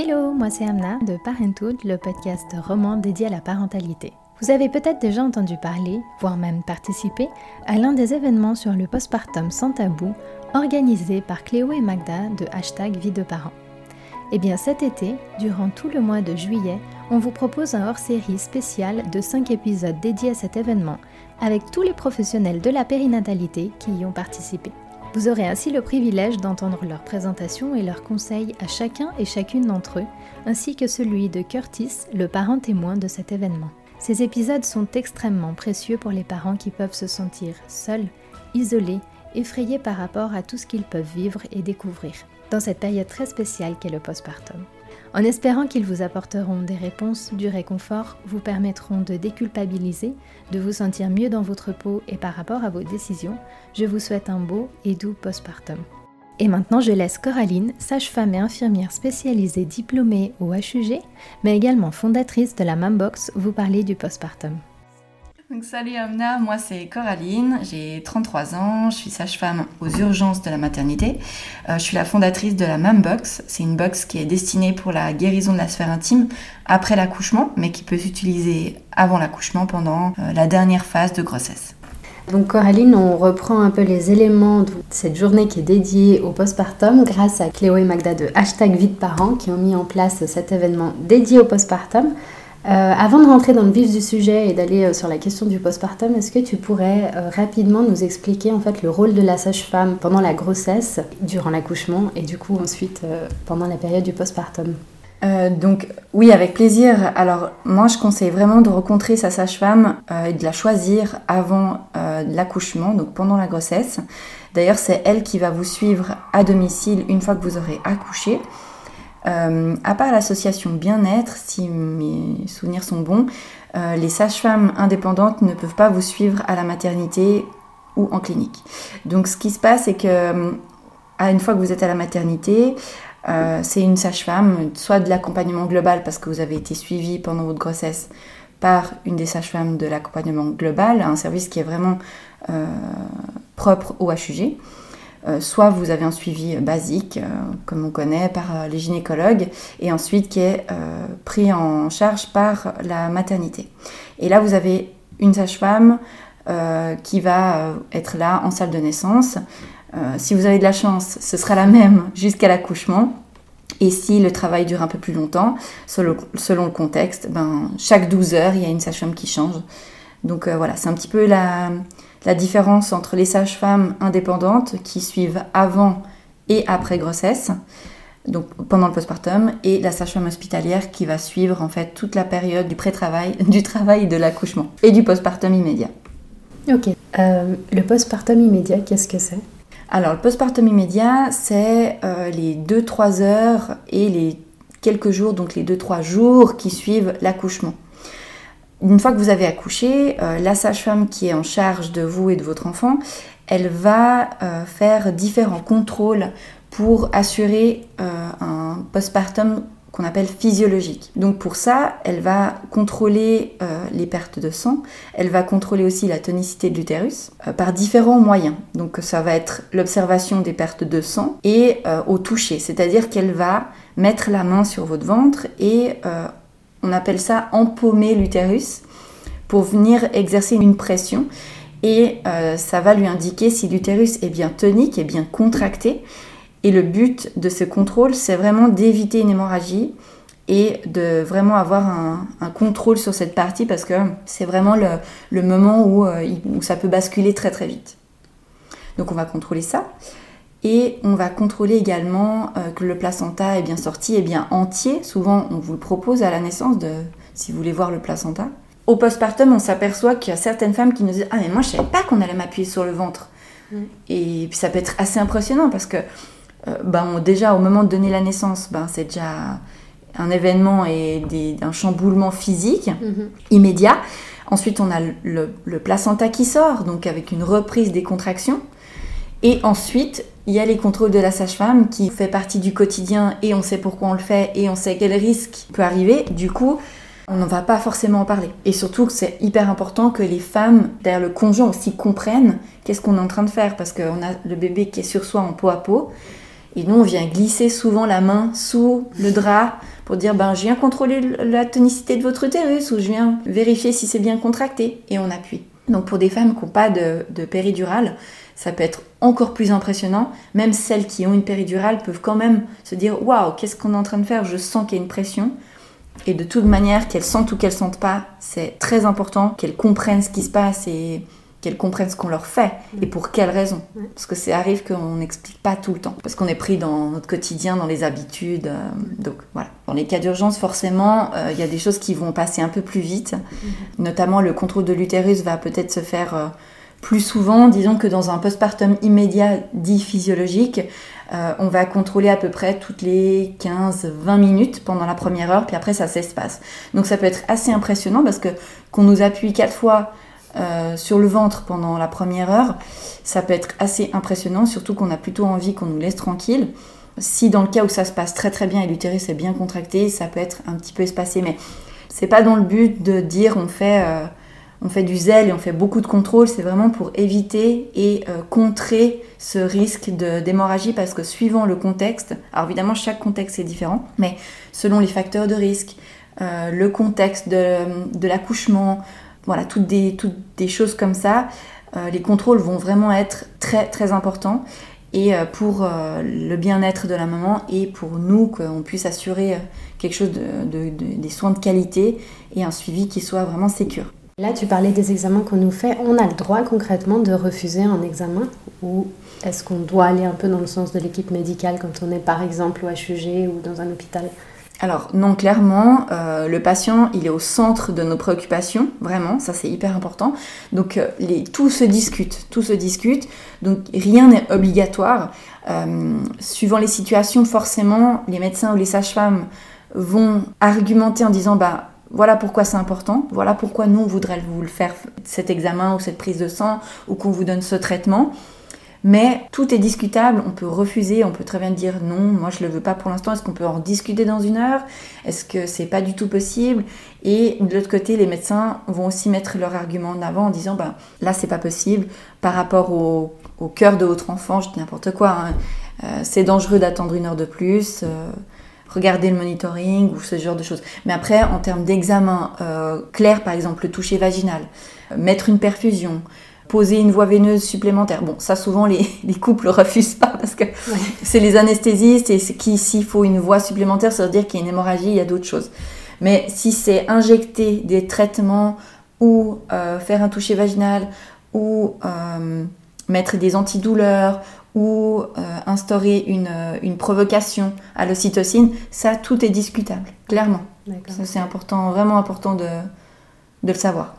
Hello, moi c'est Amna de Parenthood, le podcast roman dédié à la parentalité. Vous avez peut-être déjà entendu parler, voire même participé, à l'un des événements sur le postpartum sans tabou organisé par Cléo et Magda de hashtag Vie de parents. Eh bien cet été, durant tout le mois de juillet, on vous propose un hors-série spécial de 5 épisodes dédiés à cet événement, avec tous les professionnels de la périnatalité qui y ont participé. Vous aurez ainsi le privilège d'entendre leurs présentations et leurs conseils à chacun et chacune d'entre eux, ainsi que celui de Curtis, le parent témoin de cet événement. Ces épisodes sont extrêmement précieux pour les parents qui peuvent se sentir seuls, isolés, effrayés par rapport à tout ce qu'ils peuvent vivre et découvrir, dans cette période très spéciale qu'est le postpartum. En espérant qu'ils vous apporteront des réponses, du réconfort, vous permettront de déculpabiliser, de vous sentir mieux dans votre peau et par rapport à vos décisions, je vous souhaite un beau et doux postpartum. Et maintenant, je laisse Coraline, sage-femme et infirmière spécialisée diplômée au HUG, mais également fondatrice de la Mambox, vous parler du postpartum. Donc, salut Amna, moi c'est Coraline, j'ai 33 ans, je suis sage-femme aux urgences de la maternité. Euh, je suis la fondatrice de la Mambox, c'est une box qui est destinée pour la guérison de la sphère intime après l'accouchement, mais qui peut s'utiliser avant l'accouchement pendant euh, la dernière phase de grossesse. Donc Coraline, on reprend un peu les éléments de cette journée qui est dédiée au postpartum grâce à Cléo et Magda de Hashtag Vie de Parents qui ont mis en place cet événement dédié au postpartum. Euh, avant de rentrer dans le vif du sujet et d'aller euh, sur la question du postpartum, est-ce que tu pourrais euh, rapidement nous expliquer en fait le rôle de la sage-femme pendant la grossesse, durant l'accouchement et du coup ensuite pendant la période du postpartum? Donc oui, avec plaisir. Alors moi, je conseille vraiment de rencontrer sa sage-femme et de la choisir avant l'accouchement, donc pendant la grossesse. D'ailleurs, c'est elle qui va vous suivre à domicile une fois que vous aurez accouché. Euh, à part l'association Bien-être, si mes souvenirs sont bons, euh, les sages-femmes indépendantes ne peuvent pas vous suivre à la maternité ou en clinique. Donc ce qui se passe, c'est que euh, à une fois que vous êtes à la maternité, c'est une sage-femme, soit de l'accompagnement global parce que vous avez été suivi pendant votre grossesse par une des sages-femmes de l'accompagnement global, un service qui est vraiment propre au HUG. Euh, soit vous avez un suivi basique, euh, comme on connaît, par euh, les gynécologues, et ensuite qui est pris en charge par la maternité. Et là, vous avez une sage-femme qui va être là en salle de naissance. si vous avez de la chance, ce sera la même jusqu'à l'accouchement. Et si le travail dure un peu plus longtemps, selon, le contexte, ben, chaque 12 heures, il y a une sage-femme qui change. Donc voilà, c'est un petit peu la, la différence entre les sages-femmes indépendantes qui suivent avant et après grossesse, donc pendant le postpartum, et la sage-femme hospitalière qui va suivre en fait toute la période du pré-travail, du travail de l'accouchement et du postpartum immédiat. Ok. Euh, le postpartum immédiat, qu'est-ce que c'est? Alors le postpartum immédiat, c'est euh, les 2-3 heures et les quelques jours, donc les 2-3 jours qui suivent l'accouchement. Une fois que vous avez accouché, euh, la sage-femme qui est en charge de vous et de votre enfant, elle va euh, faire différents contrôles pour assurer euh, un postpartum qu'on appelle physiologique. Donc pour ça, elle va contrôler les pertes de sang, elle va contrôler aussi la tonicité de l'utérus par différents moyens. Donc ça va être l'observation des pertes de sang et au toucher, c'est-à-dire qu'elle va mettre la main sur votre ventre et on appelle ça empaumer l'utérus pour venir exercer une pression et euh, ça va lui indiquer si l'utérus est bien tonique, est bien contracté. Et le but de ce contrôle, c'est vraiment d'éviter une hémorragie et de vraiment avoir un, contrôle sur cette partie parce que c'est vraiment le, moment euh, où, ça peut basculer très très vite. Donc on va contrôler ça. Et on va contrôler également euh, que le placenta est bien sorti, est bien entier. Souvent, on vous le propose à la naissance, de, si vous voulez voir le placenta. Au postpartum, on s'aperçoit qu'il y a certaines femmes qui nous disent Ah, mais moi, je savais pas qu'on allait m'appuyer sur le ventre. Et puis, ça peut être assez impressionnant parce que, euh, ben, déjà, au moment de donner la naissance, ben, c'est déjà un événement et un chamboulement physique mhm. immédiat. Ensuite, on a le, le placenta qui sort, donc avec une reprise des contractions. Et ensuite, il y a les contrôles de la sage-femme qui fait partie du quotidien et on sait pourquoi on le fait et on sait quel risque peut arriver. Du coup, on n'en va pas forcément en parler. Et surtout c'est hyper important que les femmes, derrière le conjoint aussi, comprennent qu'est-ce qu'on est en train de faire parce qu'on a le bébé qui est sur soi en peau à peau Et nous, on vient glisser souvent la main sous le drap pour dire ben, je viens contrôler la tonicité de votre utérus ou je viens vérifier si c'est bien contracté. Et on appuie. Donc pour des femmes qui n'ont pas de, de péridurale, ça peut être encore plus impressionnant. Même celles qui ont une péridurale peuvent quand même se dire waouh, qu'est-ce qu'on est en train de faire? Je sens qu'il y a une pression. Et de toute manière, qu'elles sentent ou qu'elles sentent pas, c'est très important qu'elles comprennent ce qui se passe et qu'elles comprennent ce qu'on leur fait et pour quelles raisons. Parce que ça arrive qu'on n'explique pas tout le temps. Parce qu'on est pris dans notre quotidien, dans les habitudes. Euh, donc voilà. Dans les cas d'urgence, forcément, euh, il y a des choses qui vont passer un peu plus vite. Mhm. Notamment, le contrôle de l'utérus va peut-être se faire euh, plus souvent, disons que dans un postpartum immédiat dit physiologique, on va contrôler à peu près toutes les 15-20 minutes pendant la première heure, puis après ça s'espace. Donc ça peut être assez impressionnant parce que qu'on nous appuie quatre fois euh, sur le ventre pendant la première heure, ça peut être assez impressionnant, surtout qu'on a plutôt envie qu'on nous laisse tranquille. Si dans le cas où ça se passe très très bien et l'utérus est bien contracté, ça peut être un petit peu espacé, mais c'est pas dans le but de dire on fait, euh, on fait du zèle et on fait beaucoup de contrôle, c'est vraiment pour éviter et euh, contrer ce risque d'hémorragie parce que suivant le contexte, alors évidemment chaque contexte est différent, mais selon les facteurs de risque, le contexte de l'accouchement, voilà, toutes des, choses comme ça. Euh, les contrôles vont vraiment être très très importants et euh, pour euh, le bien-être de la maman et pour nous qu'on puisse assurer quelque chose de, des soins de qualité et un suivi qui soit vraiment sécur. Là, tu parlais des examens qu'on nous fait. On a le droit concrètement de refuser un examen ou est-ce qu'on doit aller un peu dans le sens de l'équipe médicale quand on est par exemple au HUG ou dans un hôpital? Alors non, clairement, euh, le patient, il est au centre de nos préoccupations, vraiment, ça c'est hyper important. Donc euh, tout se discute, tout se discute, donc rien n'est obligatoire. Euh, suivant les situations, forcément, les médecins ou les sages-femmes vont argumenter en disant, bah voilà pourquoi c'est important, voilà pourquoi nous on voudrait vous le faire cet examen ou cette prise de sang ou qu'on vous donne ce traitement. Mais tout est discutable, on peut refuser, on peut très bien dire non, moi je le veux pas pour l'instant, est-ce qu'on peut en discuter dans une heure? Est-ce que c'est pas du tout possible? Et de l'autre côté, les médecins vont aussi mettre leur argument en avant en disant ben là c'est pas possible par rapport au, cœur de votre enfant, je dis n'importe quoi, hein. euh, c'est dangereux d'attendre une heure de plus. Euh, regardez le monitoring ou ce genre de choses. Mais après, en termes d'examen euh, clair, par exemple le toucher vaginal, mettre une perfusion, poser une voie veineuse supplémentaire. Bon, ça souvent les, les couples refusent pas parce que c'est les anesthésistes et qui s'il faut une voie supplémentaire, ça veut dire qu'il y a une hémorragie, il y a d'autres choses. Mais si c'est injecter des traitements ou euh, faire un toucher vaginal ou euh, mettre des antidouleurs ou euh, instaurer une, une, provocation à l'ocytocine, ça tout est discutable, clairement. Ça c'est important, vraiment important de, de le savoir.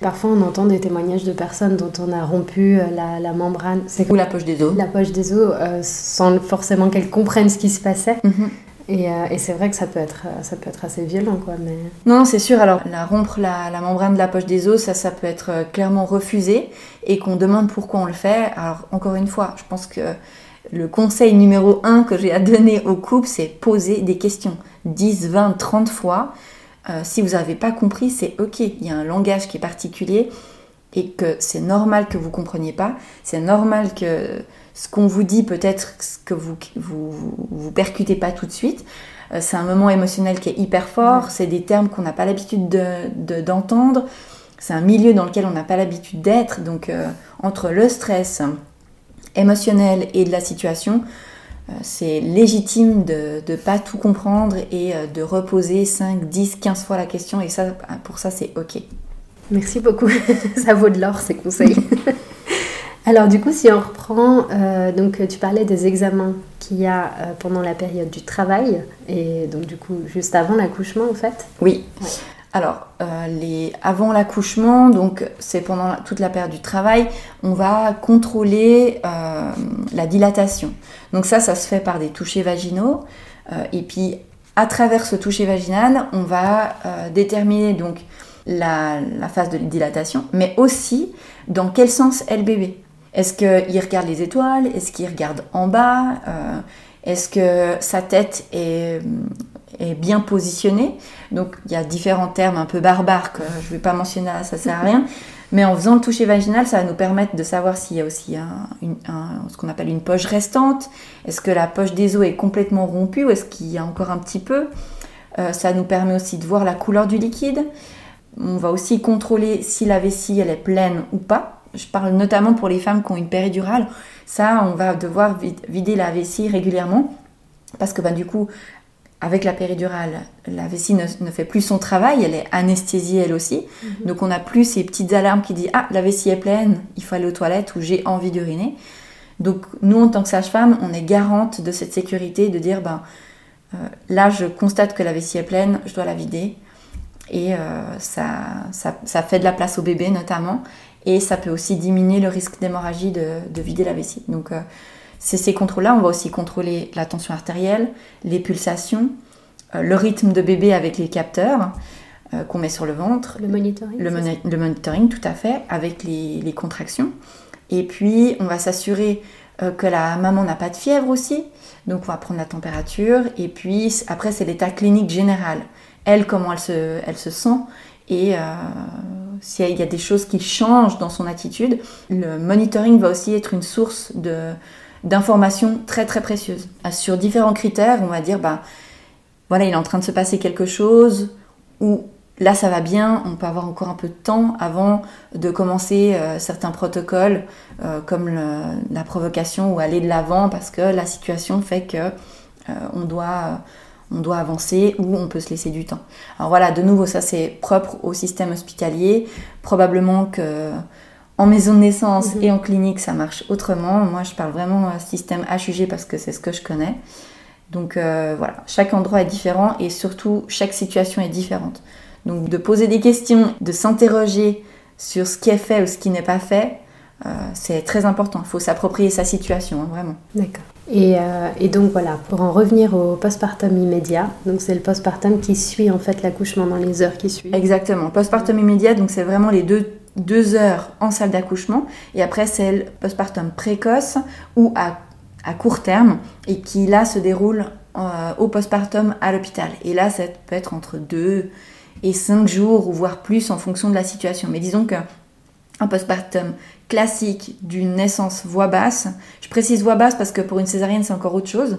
Parfois, on entend des témoignages de personnes dont on a rompu euh, la, membrane. Ou la poche des os. La poche des os, euh, sans forcément qu'elles comprennent ce qui se passait. Mhm. Et, euh, et c'est vrai que ça peut être, ça peut être assez violent, quoi. Mais... Non, c'est sûr. Alors, la rompre la, membrane de la poche des os, ça, ça peut être clairement refusé et qu'on demande pourquoi on le fait. Alors, encore une fois, je pense que le conseil numéro un que j'ai à donner au couple, c'est poser des questions. 10, 20, 30 fois euh, si vous n'avez pas compris, c'est ok. Il y a un langage qui est particulier et que c'est normal que vous ne compreniez pas. C'est normal que ce qu'on vous dit, peut-être que vous vous, vous, percutez pas tout de suite. Euh, c'est un moment émotionnel qui est hyper fort. C'est des termes qu'on n'a pas l'habitude d'entendre. De, c'est un milieu dans lequel on n'a pas l'habitude d'être. Donc, euh, entre le stress émotionnel et de la situation, euh, c'est légitime de ne pas tout comprendre et de reposer 5, 10, 15 fois la question et ça, pour ça c'est ok. Merci beaucoup, ça vaut de l'or ces conseils. Alors du coup, si on reprend, euh, donc tu parlais des examens qu'il y a pendant la période du travail et donc du coup juste avant l'accouchement en fait. Oui. Alors, euh, les, avant l'accouchement, donc c'est pendant toute la période du travail, on va contrôler euh, la dilatation. Donc ça, ça se fait par des touchés vaginaux. Euh, et puis, à travers ce toucher vaginal, on va déterminer donc la, la, phase de dilatation, mais aussi dans quel sens est le bébé. Est-ce qu'il regarde les étoiles? Est-ce qu'il regarde en bas? Est-ce que sa tête est est bien positionné. Donc il y a différents termes un peu barbares que je ne vais pas mentionner ça sert à rien. Mais en faisant le toucher vaginal, ça va nous permettre de savoir s'il y a aussi ce qu'on appelle une poche restante. Est-ce que la poche des os est complètement rompue ou est-ce qu'il y a encore un petit peu? Euh, Ça nous permet aussi de voir la couleur du liquide. On va aussi contrôler si la vessie elle est pleine ou pas. Je parle notamment pour les femmes qui ont une péridurale. Ça, on va devoir vider la vessie régulièrement parce que bah, du coup, avec la péridurale, la vessie ne, fait plus son travail, elle est anesthésiée elle aussi. Mhm. Donc on n'a plus ces petites alarmes qui disent Ah, la vessie est pleine, il faut aller aux toilettes ou j'ai envie d'uriner. Donc nous, en tant que sage-femme, on est garante de cette sécurité, de dire ben, euh, là, je constate que la vessie est pleine, je dois la vider. Et euh, ça, ça, fait de la place au bébé notamment. Et ça peut aussi diminuer le risque d'hémorragie de, vider la vessie. Donc euh, c'est ces contrôles-là. On va aussi contrôler la tension artérielle, les pulsations, euh, le rythme de bébé avec les capteurs euh, qu'on met sur le ventre. Le monitoring. Le, monitoring, tout à fait, avec les, contractions. Et puis, on va s'assurer que la maman n'a pas de fièvre aussi. Donc, on va prendre la température. Et puis, après, c'est l'état clinique général. Elle, comment elle se, elle se sent. Et s'il y a des choses qui changent dans son attitude, le monitoring va aussi être une source d'informations très très précieuses. Ah, sur différents critères, on va dire, bah, voilà, il est en train de se passer quelque chose, ou là ça va bien, on peut avoir encore un peu de temps avant de commencer euh, certains protocoles, euh, comme la provocation ou aller de l'avant, parce que la situation fait que euh, on doit on doit avancer ou on peut se laisser du temps. Alors voilà, de nouveau, ça c'est propre au système hospitalier. Probablement que en maison de naissance mhm. et en clinique, ça marche autrement. Moi, je parle vraiment système HUG parce que c'est ce que je connais. Donc euh, voilà, chaque endroit est différent et surtout chaque situation est différente. Donc de poser des questions, de s'interroger sur ce qui est fait ou ce qui n'est pas fait, euh, c'est très important. Il faut s'approprier sa situation, hein, vraiment. D'accord. Et, euh, et, donc voilà, pour en revenir au postpartum immédiat, donc c'est le postpartum qui suit en fait l'accouchement dans les heures qui suivent. Exactement. Postpartum immédiat, donc c'est vraiment les deux deux heures en salle d'accouchement et après c'est le postpartum précoce ou à, court terme et qui là se déroule euh, au postpartum à l'hôpital. Et là ça peut être entre deux et cinq jours ou voire plus en fonction de la situation. Mais disons que un postpartum classique d'une naissance voix basse, je précise voix basse parce que pour une césarienne c'est encore autre chose, mhm.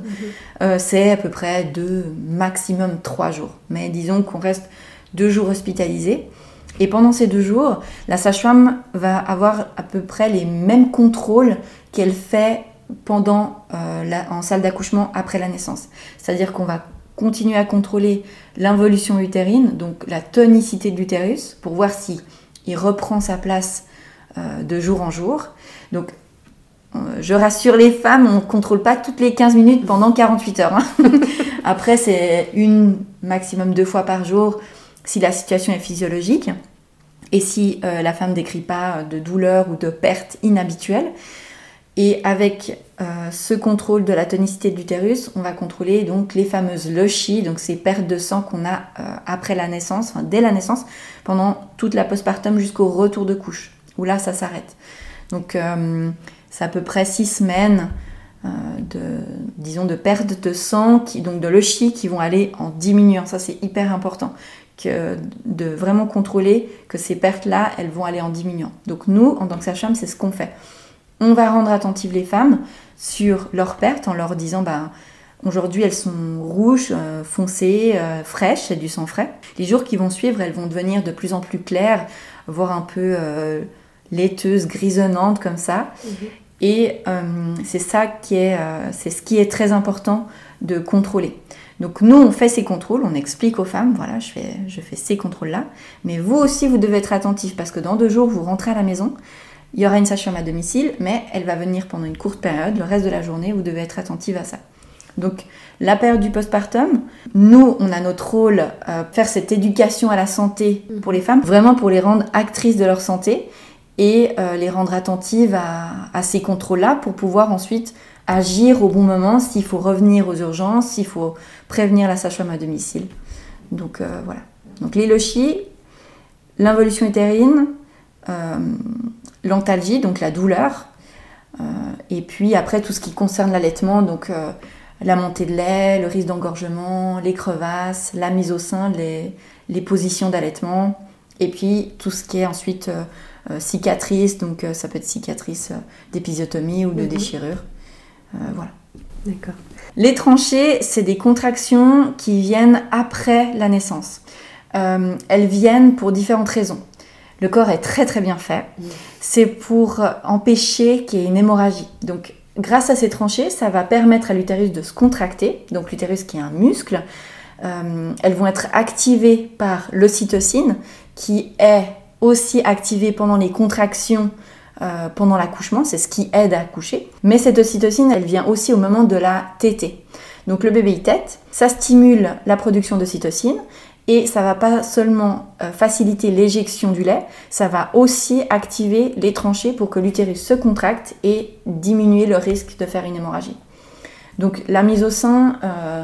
euh, c'est à peu près deux, maximum trois jours. Mais disons qu'on reste deux jours hospitalisés. Et pendant ces deux jours, la sage-femme va avoir à peu près les mêmes contrôles qu'elle fait pendant euh, en salle d'accouchement après la naissance. C'est-à-dire qu'on va continuer à contrôler l'involution utérine, donc la tonicité de l'utérus, pour voir si il reprend sa place euh, de jour en jour. Donc, euh, je rassure les femmes, on ne contrôle pas toutes les 15 minutes pendant 48 heures. Hein. Après, c'est une, maximum deux fois par jour si la situation est physiologique et si euh, la femme décrit pas de douleur ou de perte inhabituelle. Et avec ce contrôle de la tonicité de l'utérus, on va contrôler donc les fameuses lochies, donc ces pertes de sang qu'on a après la naissance, dès la naissance, pendant toute la postpartum jusqu'au retour de couche, où là ça s'arrête. Donc c'est à peu près six semaines de, disons, de perte de sang, qui, donc de lochies qui vont aller en diminuant. Ça c'est hyper important que de vraiment contrôler que ces pertes-là, elles vont aller en diminuant. Donc nous, en tant que sage-femme, c'est ce qu'on fait. On va rendre attentives les femmes sur leurs pertes en leur disant, bah, aujourd'hui elles sont rouges, euh, foncées, euh, fraîches, c'est du sang frais. Les jours qui vont suivre, elles vont devenir de plus en plus claires, voire un peu euh, laiteuses, grisonnantes comme ça. Mhm. Et c'est ça qui est, c'est ce qui est très important de contrôler. Donc nous, on fait ces contrôles, on explique aux femmes, voilà, je fais, je fais ces contrôles-là. Mais vous aussi, vous devez être attentif parce que dans deux jours, vous rentrez à la maison, il y aura une sage-femme à domicile, mais elle va venir pendant une courte période, le reste de la journée, vous devez être attentive à ça. Donc la période du postpartum, nous, on a notre rôle, euh, faire cette éducation à la santé pour les femmes, vraiment pour les rendre actrices de leur santé et euh, les rendre attentives à ces contrôles-là pour pouvoir ensuite agir au bon moment, s'il faut revenir aux urgences, s'il faut prévenir la sage-femme à domicile. Donc euh, voilà. Donc les l'involution utérine, euh, l'antalgie, donc la douleur, euh, et puis après tout ce qui concerne l'allaitement, donc la montée de lait, le risque d'engorgement, les crevasses, la mise au sein, les, les positions d'allaitement, Et puis tout ce qui est ensuite cicatrice, donc ça peut être cicatrice d'épisiotomie ou de mhm. déchirure. voilà. D'accord. Les tranchées, c'est des contractions qui viennent après la naissance. elles viennent pour différentes raisons. Le corps est très très bien fait. Mhm. C'est pour empêcher qu'il y ait une hémorragie. Donc grâce à ces tranchées, ça va permettre à l'utérus de se contracter, donc l'utérus qui est un muscle. Euh, elles vont être activées par l'ocytocine, qui est aussi activée pendant les contractions euh, pendant l'accouchement, c'est ce qui aide à accoucher. Mais cette ocytocine, elle vient aussi au moment de la tétée. Donc le bébé il tète, ça stimule la production d'ocytocine et ça va pas seulement euh, faciliter l'éjection du lait, ça va aussi activer les tranchées pour que l'utérus se contracte et diminuer le risque de faire une hémorragie. Donc la mise au sein euh,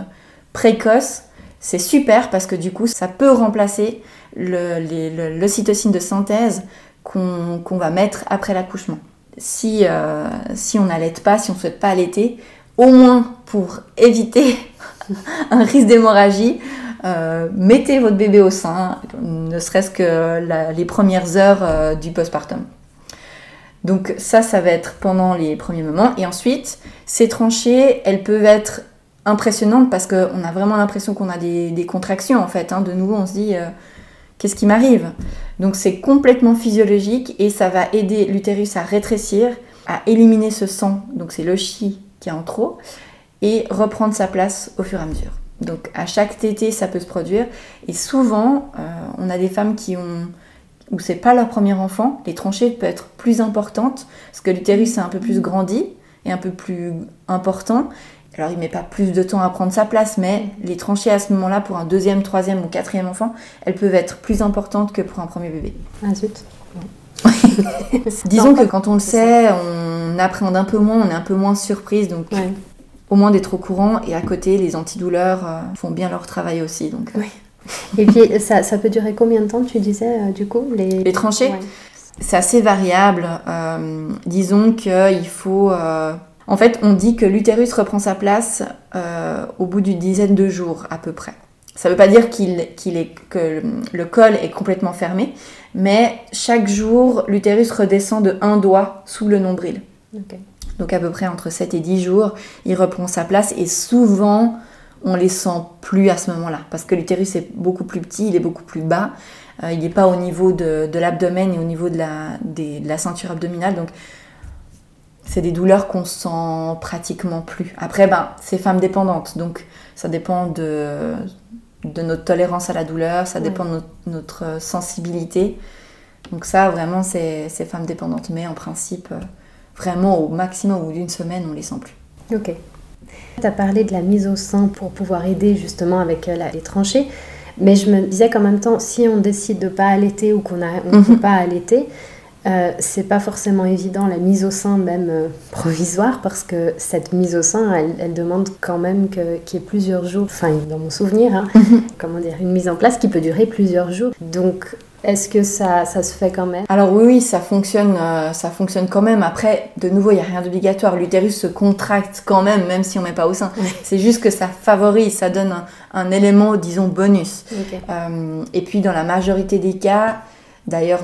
précoce, c'est super parce que du coup, ça peut remplacer l'ocytocine de synthèse qu'on va mettre après l'accouchement. Si, euh, si on n'allait pas, si on ne souhaite pas allaiter, au moins pour éviter un risque d'hémorragie, euh, mettez votre bébé au sein, ne serait-ce que les premières heures euh, du postpartum. Donc ça, ça va être pendant les premiers moments. Et ensuite, ces tranchées, elles peuvent être impressionnantes parce qu'on a vraiment l'impression qu'on a des, contractions en fait. Hein. De nouveau, on se dit, qu'est-ce qui m'arrive? Donc c'est complètement physiologique et ça va aider l'utérus à rétrécir, à éliminer ce sang, donc c'est le chi qui est en trop, et reprendre sa place au fur et à mesure. Donc à chaque tété, ça peut se produire. Et souvent, euh, on a des femmes qui ont où c'est pas leur premier enfant, les tranchées peuvent être plus importantes parce que l'utérus est un peu plus grandi et un peu plus important. Alors il met pas plus de temps à prendre sa place, mais les tranchées à ce moment-là pour un deuxième, troisième ou quatrième enfant, elles peuvent être plus importantes que pour un premier bébé. Ah zut. Disons que quand on le sait, on appréhende un peu moins, on est un peu moins surprise, donc au moins d'être au courant. Et à côté, les antidouleurs euh, font bien leur travail aussi. Donc, euh. oui. Et puis, ça, ça, peut durer combien de temps, tu disais, euh, du coup Les, les tranchées C'est assez variable. disons qu'il faut... En fait, on dit que l'utérus reprend sa place au bout d'une dizaine de jours, à peu près. Ça ne veut pas dire qu'il, qu'il est, que le col est complètement fermé, mais chaque jour, l'utérus redescend de un doigt sous le nombril. Donc à peu près entre 7 et 10 jours, il reprend sa place et souvent on les sent plus à ce moment-là parce que l'utérus est beaucoup plus petit, il est beaucoup plus bas, euh, il n'est pas au niveau de, l'abdomen et au niveau de la, de la ceinture abdominale donc c'est des douleurs qu'on sent pratiquement plus. Après, ben, c'est femme dépendante, donc ça dépend de, de notre tolérance à la douleur, ça dépend de notre, sensibilité. Donc ça, vraiment, c'est femme dépendante. Mais en principe, euh, vraiment au maximum ou d'une semaine, on les sent plus. Ok. Tu as parlé de la mise au sein pour pouvoir aider justement avec euh, les tranchées, mais je me disais qu'en même temps, si on décide de pas allaiter ou qu'on ne mhm. peut pas allaiter, euh, c'est pas forcément évident la mise au sein même euh, provisoire parce que cette mise au sein elle, demande quand même qu'il y ait plusieurs jours, enfin dans mon souvenir, hein, comment dire, une mise en place qui peut durer plusieurs jours. Donc est-ce que ça, ça, se fait quand même? Alors oui, oui, ça fonctionne, euh, ça fonctionne quand même. Après, de nouveau, il n'y a rien d'obligatoire. L'utérus se contracte quand même, même si on ne met pas au sein. C'est juste que ça favorise, ça donne un, élément, disons, bonus. Euh, et puis, dans la majorité des cas, d'ailleurs,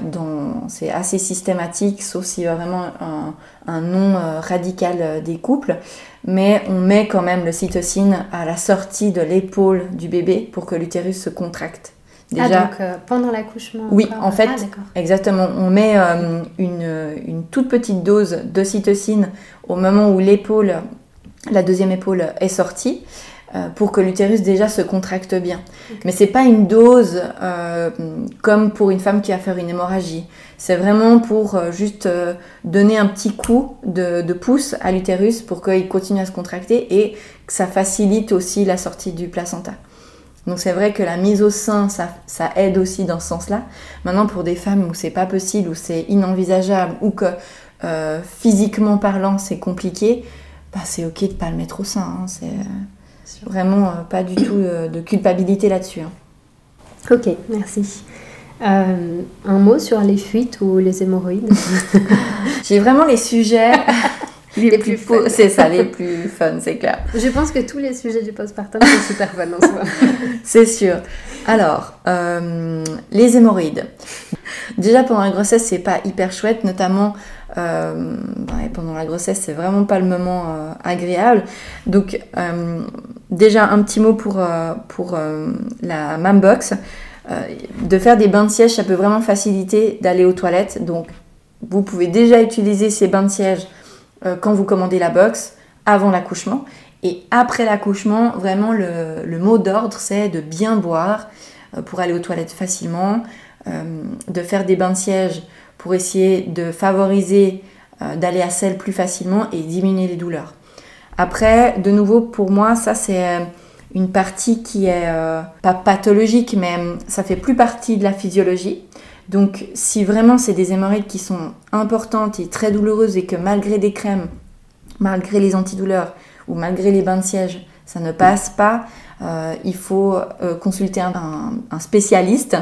c'est assez systématique, sauf s'il y a vraiment un, un nom euh, radical des couples, mais on met quand même le cytocine à la sortie de l'épaule du bébé pour que l'utérus se contracte. Ah, donc euh, pendant l'accouchement Oui, en fait, ah, exactement. On met euh, une, toute petite dose d'ocytocine au moment où l'épaule, la deuxième épaule, est sortie euh, pour que l'utérus déjà se contracte bien. Mais c'est pas une dose comme pour une femme qui va faire une hémorragie. C'est vraiment pour juste donner un petit coup de, de pouce à l'utérus pour qu'il continue à se contracter et que ça facilite aussi la sortie du placenta. Donc c'est vrai que la mise au sein, ça, aide aussi dans ce sens-là. Maintenant, pour des femmes où c'est pas possible, où c'est inenvisageable, ou que euh, physiquement parlant c'est compliqué, bah, c'est ok de pas le mettre au sein. Hein. C'est euh, vraiment euh, pas du tout de culpabilité là-dessus. Hein. Ok, merci. un mot sur les fuites ou les hémorroïdes? J'ai vraiment les sujets les, plus, fun. C'est ça, les plus fun, c'est clair. Je pense que tous les sujets du postpartum sont super fun en soi. c'est sûr. Alors, euh, les hémorroïdes. Déjà pendant la grossesse, c'est pas hyper chouette, notamment euh, pendant la grossesse, c'est vraiment pas le moment euh, agréable. Donc, déjà un petit mot pour, pour la Mambox. de faire des bains de siège, ça peut vraiment faciliter d'aller aux toilettes. Donc, vous pouvez déjà utiliser ces bains de siège quand vous commandez la box avant l'accouchement. Et après l'accouchement, vraiment le, mot d'ordre, c'est de bien boire euh, pour aller aux toilettes facilement, euh, de faire des bains de siège pour essayer de favoriser euh, d'aller à selle plus facilement et diminuer les douleurs. Après, de nouveau, pour moi, ça c'est une partie qui est pas pathologique, mais ça fait plus partie de la physiologie. Donc, si vraiment c'est des hémorroïdes qui sont importantes et très douloureuses et que malgré des crèmes, malgré les antidouleurs, ou malgré les bains de siège, ça ne passe pas, euh, il faut euh, consulter un, spécialiste.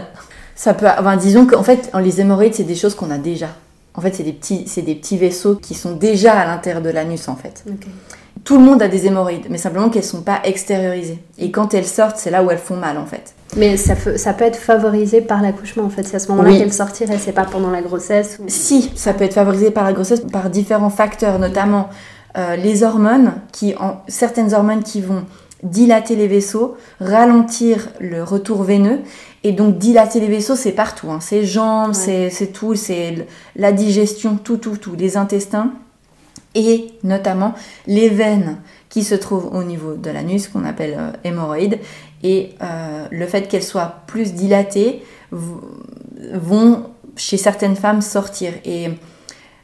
Ça peut, enfin, disons qu'en fait, les hémorroïdes, c'est des choses qu'on a déjà. En fait, c'est des petits, c'est des petits vaisseaux qui sont déjà à l'intérieur de l'anus, en fait. Tout le monde a des hémorroïdes, mais simplement qu'elles sont pas extériorisées. Et quand elles sortent, c'est là où elles font mal, en fait. Mais ça, ça peut être favorisé par l'accouchement, en fait. C'est à ce moment-là qu'elles sortiraient, c'est pas pendant la grossesse Si, ça peut être favorisé par la grossesse, par différents facteurs, notamment euh, les hormones, qui, certaines hormones qui vont dilater les vaisseaux, ralentir le retour veineux. Et donc dilater les vaisseaux, c'est partout. Hein. C'est jambes, c'est tout, c'est la digestion, tout, tout, tout. Les intestins et notamment les veines qui se trouvent au niveau de l'anus, qu'on appelle euh, hémorroïdes. Et euh, le fait qu'elles soient plus dilatées vont chez certaines femmes sortir. Et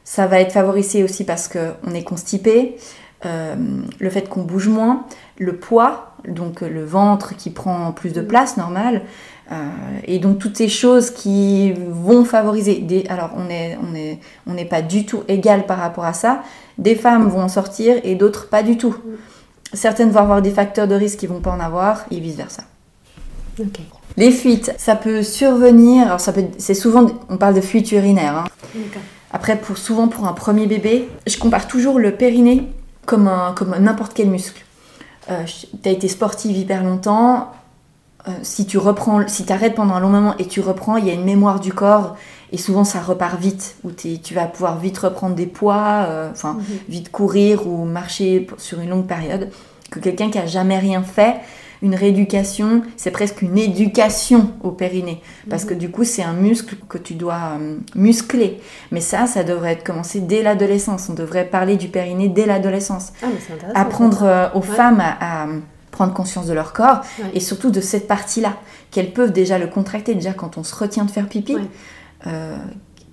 ça va être favorisé aussi parce qu'on est constipé, euh, le fait qu'on bouge moins, le poids, donc le ventre qui prend plus de place, normal. Euh, et donc toutes ces choses qui vont favoriser. Des, alors on n'est on est, on n'est pas du tout égal par rapport à ça. Des femmes vont en sortir et d'autres pas du tout. Certaines vont avoir des facteurs de risque qui vont pas en avoir et vice versa. Les fuites, ça peut survenir. Alors ça peut, c'est souvent, on parle de fuite urinaire. Hein. Après, pour, souvent pour un premier bébé, je compare toujours le périnée comme, comme n'importe quel muscle. Euh, tu as été sportive hyper longtemps, euh, si tu reprends, si arrêtes pendant un long moment et tu reprends, il y a une mémoire du corps et souvent ça repart vite, où tu vas pouvoir vite reprendre des poids, euh, enfin mhm. vite courir ou marcher sur une longue période, que quelqu'un qui a jamais rien fait, une rééducation, c'est presque une éducation au périnée. Parce que mhm. du coup, c'est un muscle que tu dois euh, muscler. Mais ça, ça devrait être commencé dès l'adolescence. On devrait parler du périnée dès l'adolescence. Ah, Apprendre euh, aux femmes à, prendre conscience de leur corps et surtout de cette partie-là, qu'elles peuvent déjà le contracter, déjà quand on se retient de faire pipi. Euh,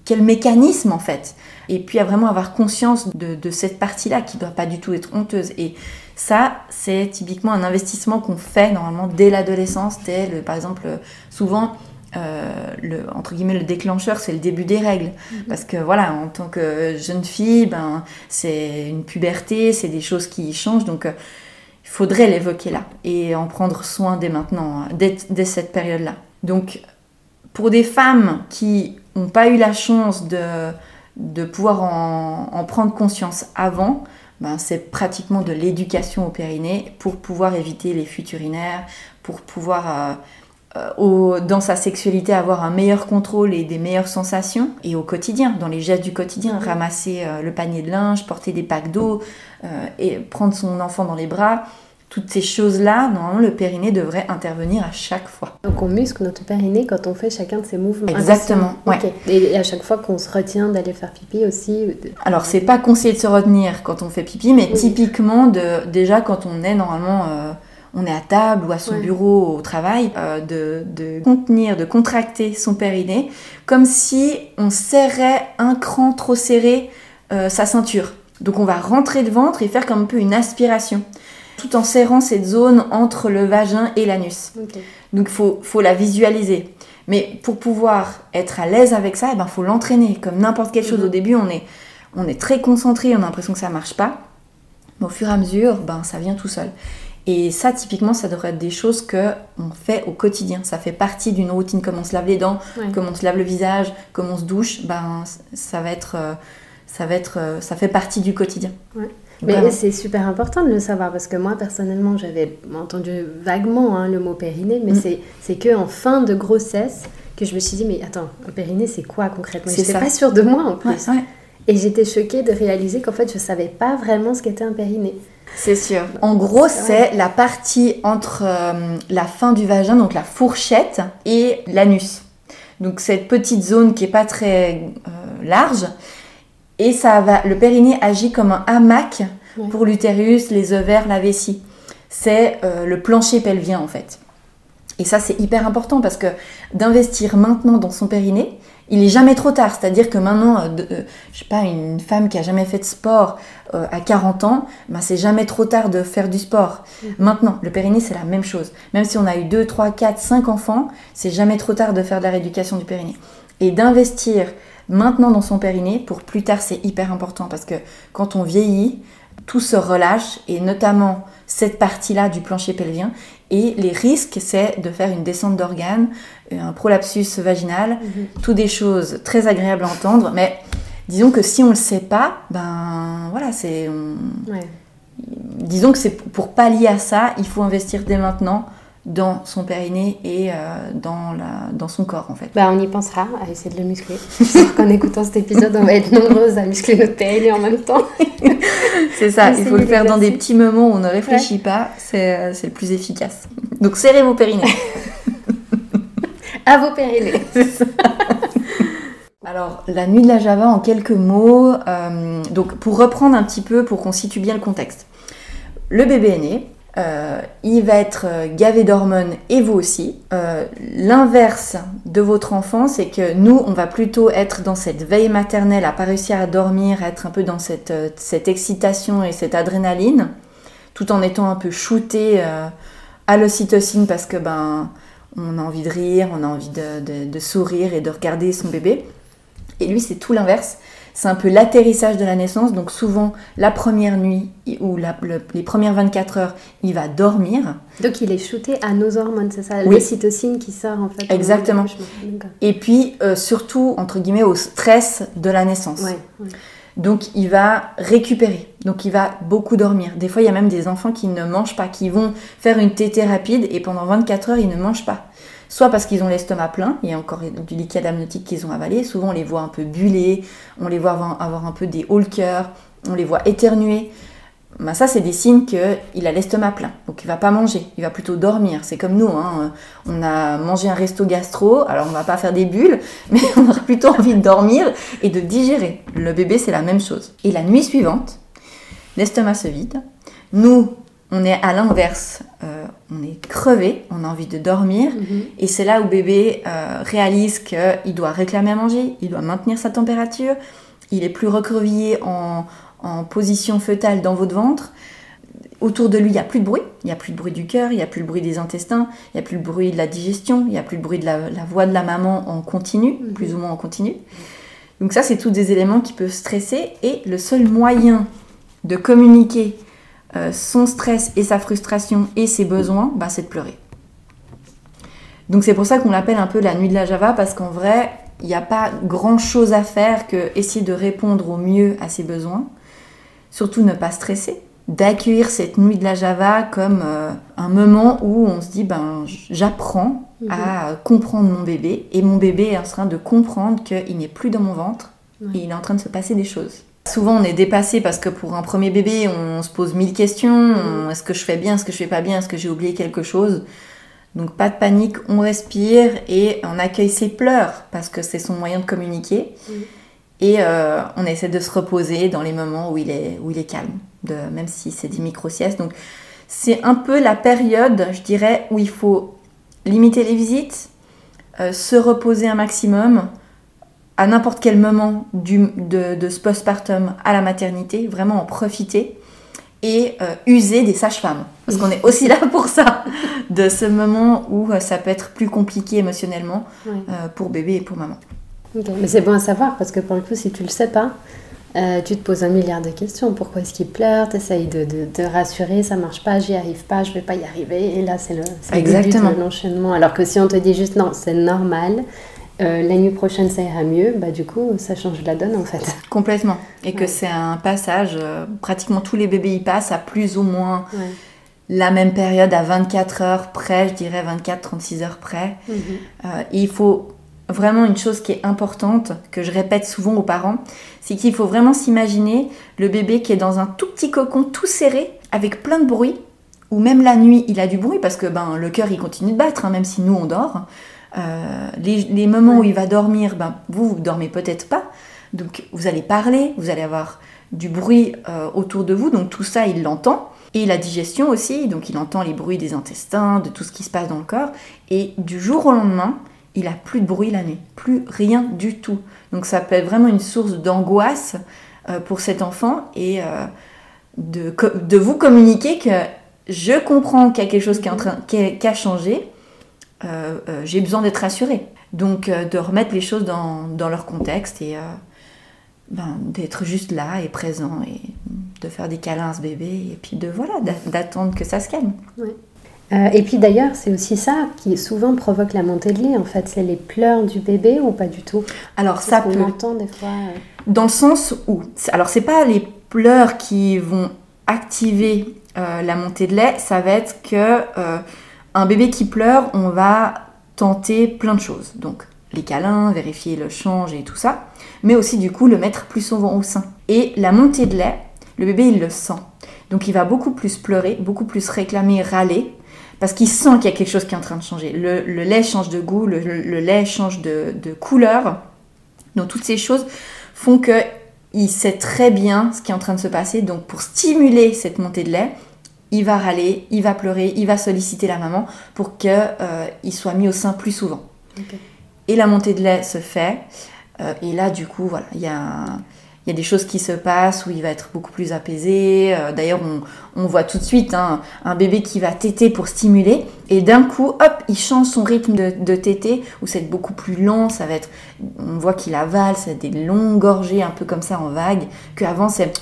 quel mécanisme en fait Et puis à vraiment avoir conscience de, de cette partie-là qui ne doit pas du tout être honteuse. Et ça, c'est typiquement un investissement qu'on fait normalement dès l'adolescence, dès le, par exemple, souvent. Euh, le, entre guillemets le déclencheur c'est le début des règles mhm. parce que voilà en tant que jeune fille ben c'est une puberté c'est des choses qui changent donc euh, il faudrait l'évoquer là et en prendre soin dès maintenant dès, cette période là donc pour des femmes qui n'ont pas eu la chance de, de pouvoir en, en prendre conscience avant ben, c'est pratiquement de l'éducation au périnée pour pouvoir éviter les fuites urinaires, pour pouvoir, euh, euh, dans sa sexualité, avoir un meilleur contrôle et des meilleures sensations. Et au quotidien, dans les gestes du quotidien, ramasser euh, le panier de linge, porter des packs d'eau, et prendre son enfant dans les bras toutes ces choses-là, normalement, le périnée devrait intervenir à chaque fois. Donc on muscle notre périnée quand on fait chacun de ces mouvements. Exactement, ouais. Et à chaque fois qu'on se retient d'aller faire pipi aussi. Alors c'est pas conseillé de se retenir quand on fait pipi, mais typiquement de déjà quand on est normalement euh, on est à table ou à son bureau au travail, euh, de, de, contenir, de contracter son périnée, comme si on serrait un cran trop serré euh, sa ceinture. Donc on va rentrer le ventre et faire comme un peu une aspiration tout en serrant cette zone entre le vagin et l'anus. Donc il faut, faut, la visualiser. Mais pour pouvoir être à l'aise avec ça, il eh ben, faut l'entraîner. Comme n'importe quelle chose, au mhm. début, on est, on est très concentré, on a l'impression que ça marche pas. Mais au fur et à mesure, ben, ça vient tout seul. Et ça, typiquement, ça devrait être des choses que on fait au quotidien. Ça fait partie d'une routine, comme on se lave les dents, comme on se lave le visage, comme on se douche. Ben, ça va être, euh, ça va être, euh, ça fait partie du quotidien. Mais c'est super important de le savoir parce que moi, personnellement, j'avais entendu vaguement hein, le mot périnée, mais mm. c'est que en fin de grossesse que je me suis dit, mais attends, un périnée, c'est quoi concrètement? Je n'étais pas sûre de moi en plus. Et j'étais choquée de réaliser qu'en fait, je ne savais pas vraiment ce qu'était un périnée. C'est sûr. En gros, c'est la partie entre euh, la fin du vagin, donc la fourchette, et l'anus. Donc cette petite zone qui est pas très euh, large. Et ça va, le périnée agit comme un hamac pour l'utérus, les ovaires, la vessie. C'est euh, le plancher pelvien en fait. Et ça c'est hyper important parce que d'investir maintenant dans son périnée, il est jamais trop tard. C'est-à-dire que maintenant, euh, euh, je sais pas, une femme qui a jamais fait de sport euh, à 40 ans, ben c'est jamais trop tard de faire du sport. Mm. Maintenant, le périnée, c'est la même chose. Même si on a eu 2, 3, 4, 5 enfants, c'est jamais trop tard de faire de la rééducation du périnée. Et d'investir maintenant dans son périnée, pour plus tard, c'est hyper important parce que quand on vieillit, tout se relâche et notamment cette partie-là du plancher pelvien. Et les risques, c'est de faire une descente d'organes, un prolapsus vaginal, mhm. tout des choses très agréables à entendre, mais disons que si on ne le sait pas, ben voilà, c'est. Disons que c'est pour pallier à ça, il faut investir dès maintenant dans son périnée et euh, dans, la, dans son corps en fait. Bah, on y pensera à essayer de le muscler. qu'en écoutant cet épisode, on va être nombreuses à muscler notre périnée en même temps. c'est ça, il faut le faire dans des petits moments où on ne réfléchit pas, c'est, c'est le plus efficace. Donc serrez vos périnées. à vos périnées. Alors, la nuit de la Java en quelques mots. Euh, donc, pour reprendre un petit peu, pour qu'on situe bien le contexte. Le bébé est né, euh, il va être euh, gavé d'hormones et vous aussi. Euh, l'inverse de votre enfant, c'est que nous, on va plutôt être dans cette veille maternelle, à pas réussir à dormir, être un peu dans cette, cette excitation et cette adrénaline, tout en étant un peu shooté à l'ocytocine parce que ben on a envie de rire, on a envie de sourire et de regarder son bébé. Et lui, c'est tout l'inverse c'est un peu l'atterrissage de la naissance. Donc souvent, la première nuit ou les premières 24 heures, il va dormir. Donc il est shooté à nos hormones, c'est ça? L'ocytocine qui sort en fait. Exactement. Et puis euh, surtout, entre guillemets, au stress de la naissance. Donc il va récupérer, donc il va beaucoup dormir. Des fois, il y a même des enfants qui ne mangent pas, qui vont faire une tétée rapide et pendant 24 heures, ils ne mangent pas soit parce qu'ils ont l'estomac plein, il y a encore du liquide amniotique qu'ils ont avalé, souvent on les voit un peu buller, on les voit avoir un peu des hauts on les voit éternuer. Ben ça, c'est des signes qu'il a l'estomac plein, donc il va pas manger, il va plutôt dormir. C'est comme nous, hein. on a mangé un resto gastro, alors on va pas faire des bulles, mais on aura plutôt envie de dormir et de digérer. Le bébé, c'est la même chose. Et la nuit suivante, l'estomac se vide. Nous, on est à l'inverse. Euh, on est crevé, on a envie de dormir. Mhm. Et c'est là où bébé euh, réalise qu'il doit réclamer à manger, il doit maintenir sa température, il est plus recroquevillé en, position fœtale dans votre ventre. Autour de lui, il n'y a plus de bruit. Il n'y a plus de bruit du cœur, il n'y a plus le bruit des intestins, il n'y a plus le bruit de la digestion, il n'y a plus le bruit de la, voix de la maman en continu, mhm. plus ou moins en continu. Donc ça, c'est tous des éléments qui peuvent stresser. Et le seul moyen de communiquer euh, son stress et sa frustration et ses besoins, bah, c'est de pleurer. Donc c'est pour ça qu'on l'appelle un peu la nuit de la Java, parce qu'en vrai, il n'y a pas grand chose à faire que essayer de répondre au mieux à ses besoins. Surtout ne pas stresser. D'accueillir cette nuit de la Java comme euh, un moment où on se dit ben j'apprends mhm. à comprendre mon bébé et mon bébé est en train de comprendre qu'il n'est plus dans mon ventre et il est en train de se passer des choses. Souvent, on est dépassé parce que pour un premier bébé, on se pose mille questions. Est-ce que je fais bien Est-ce que je fais pas bien Est-ce que j'ai oublié quelque chose? Donc, pas de panique, on respire et on accueille ses pleurs parce que c'est son moyen de communiquer. Mm. Et euh, on essaie de se reposer dans les moments où il est, où il est calme, de, même si c'est des micro-siestes. Donc, c'est un peu la période, je dirais, où il faut limiter les visites, euh, se reposer un maximum, à n'importe quel moment du, de, ce postpartum à la maternité, vraiment en profiter et euh, user des sages-femmes. Parce qu'on est aussi là pour ça, de ce moment où euh, ça peut être plus compliqué émotionnellement euh, pour bébé et pour maman. Mais c'est bon à savoir parce que pour le coup, si tu le sais pas, tu te poses un milliard de questions. Pourquoi est-ce qu'il pleure? Tu essayes de, de, rassurer, ça marche pas, j'y arrive pas, je vais pas y arriver. Et là, c'est le, de l'enchaînement. Alors que si on te dit juste non, c'est normal, euh, la nuit prochaine ça ira mieux, bah du coup ça change la donne en fait. Complètement. Et que c'est un passage, euh, pratiquement tous les bébés y passent à plus ou moins la même période, à 24 heures près, je dirais 24-36 heures près. Mhm. Euh, il faut vraiment une chose qui est importante, que je répète souvent aux parents, c'est qu'il faut vraiment s'imaginer le bébé qui est dans un tout petit cocon tout serré, avec plein de bruit, ou même la nuit il a du bruit parce que ben, le cœur il continue de battre, hein, même si nous on dort. Euh, les, moments où il va dormir, ben, vous, vous dormez peut-être pas. Donc vous allez parler, vous allez avoir du bruit euh, autour de vous, donc tout ça il l'entend. Et la digestion aussi, donc il entend les bruits des intestins, de tout ce qui se passe dans le corps. Et du jour au lendemain, il a plus de bruit la nuit, plus rien du tout. Donc ça peut être vraiment une source d'angoisse euh, pour cet enfant et de, de, vous communiquer que je comprends qu'il y a quelque chose qui a changé, euh, euh, j'ai besoin d'être rassurée. Donc euh, de remettre les choses dans, dans leur contexte et ben, d'être juste là et présent et de faire des câlins à ce bébé et puis de voilà d'attendre que ça se calme. et puis d'ailleurs, c'est aussi ça qui souvent provoque la montée de lait. En fait, c'est les pleurs du bébé ou pas du tout? Alors ça peut. entend des fois. Dans le sens où, alors c'est pas les pleurs qui vont activer la montée de lait, ça va être que un bébé qui pleure, on va tenter plein de choses. Donc les câlins, vérifier le change et tout ça, mais aussi du coup le mettre plus souvent au sein. Et la montée de lait, le bébé il le sent. Donc il va beaucoup plus pleurer, beaucoup plus réclamer, râler, parce qu'il sent qu'il y a quelque chose qui est en train de changer. Le, lait change de goût, le, lait change de, couleur. Donc toutes ces choses font que il sait très bien ce qui est en train de se passer. Donc pour stimuler cette montée de lait, il va râler, il va pleurer, il va solliciter la maman pour qu'il euh, soit mis au sein plus souvent. Et la montée de lait se fait. Euh, et là, du coup, voilà, il y a, des choses qui se passent où il va être beaucoup plus apaisé. Euh, d'ailleurs, on, voit tout de suite hein, un bébé qui va téter pour stimuler. Et d'un coup, hop, il change son rythme de, de téter, où c'est beaucoup plus long. Ça va être, on voit qu'il avale, c'est des longues gorgées, un peu comme ça en vague. Qu'avant, c'est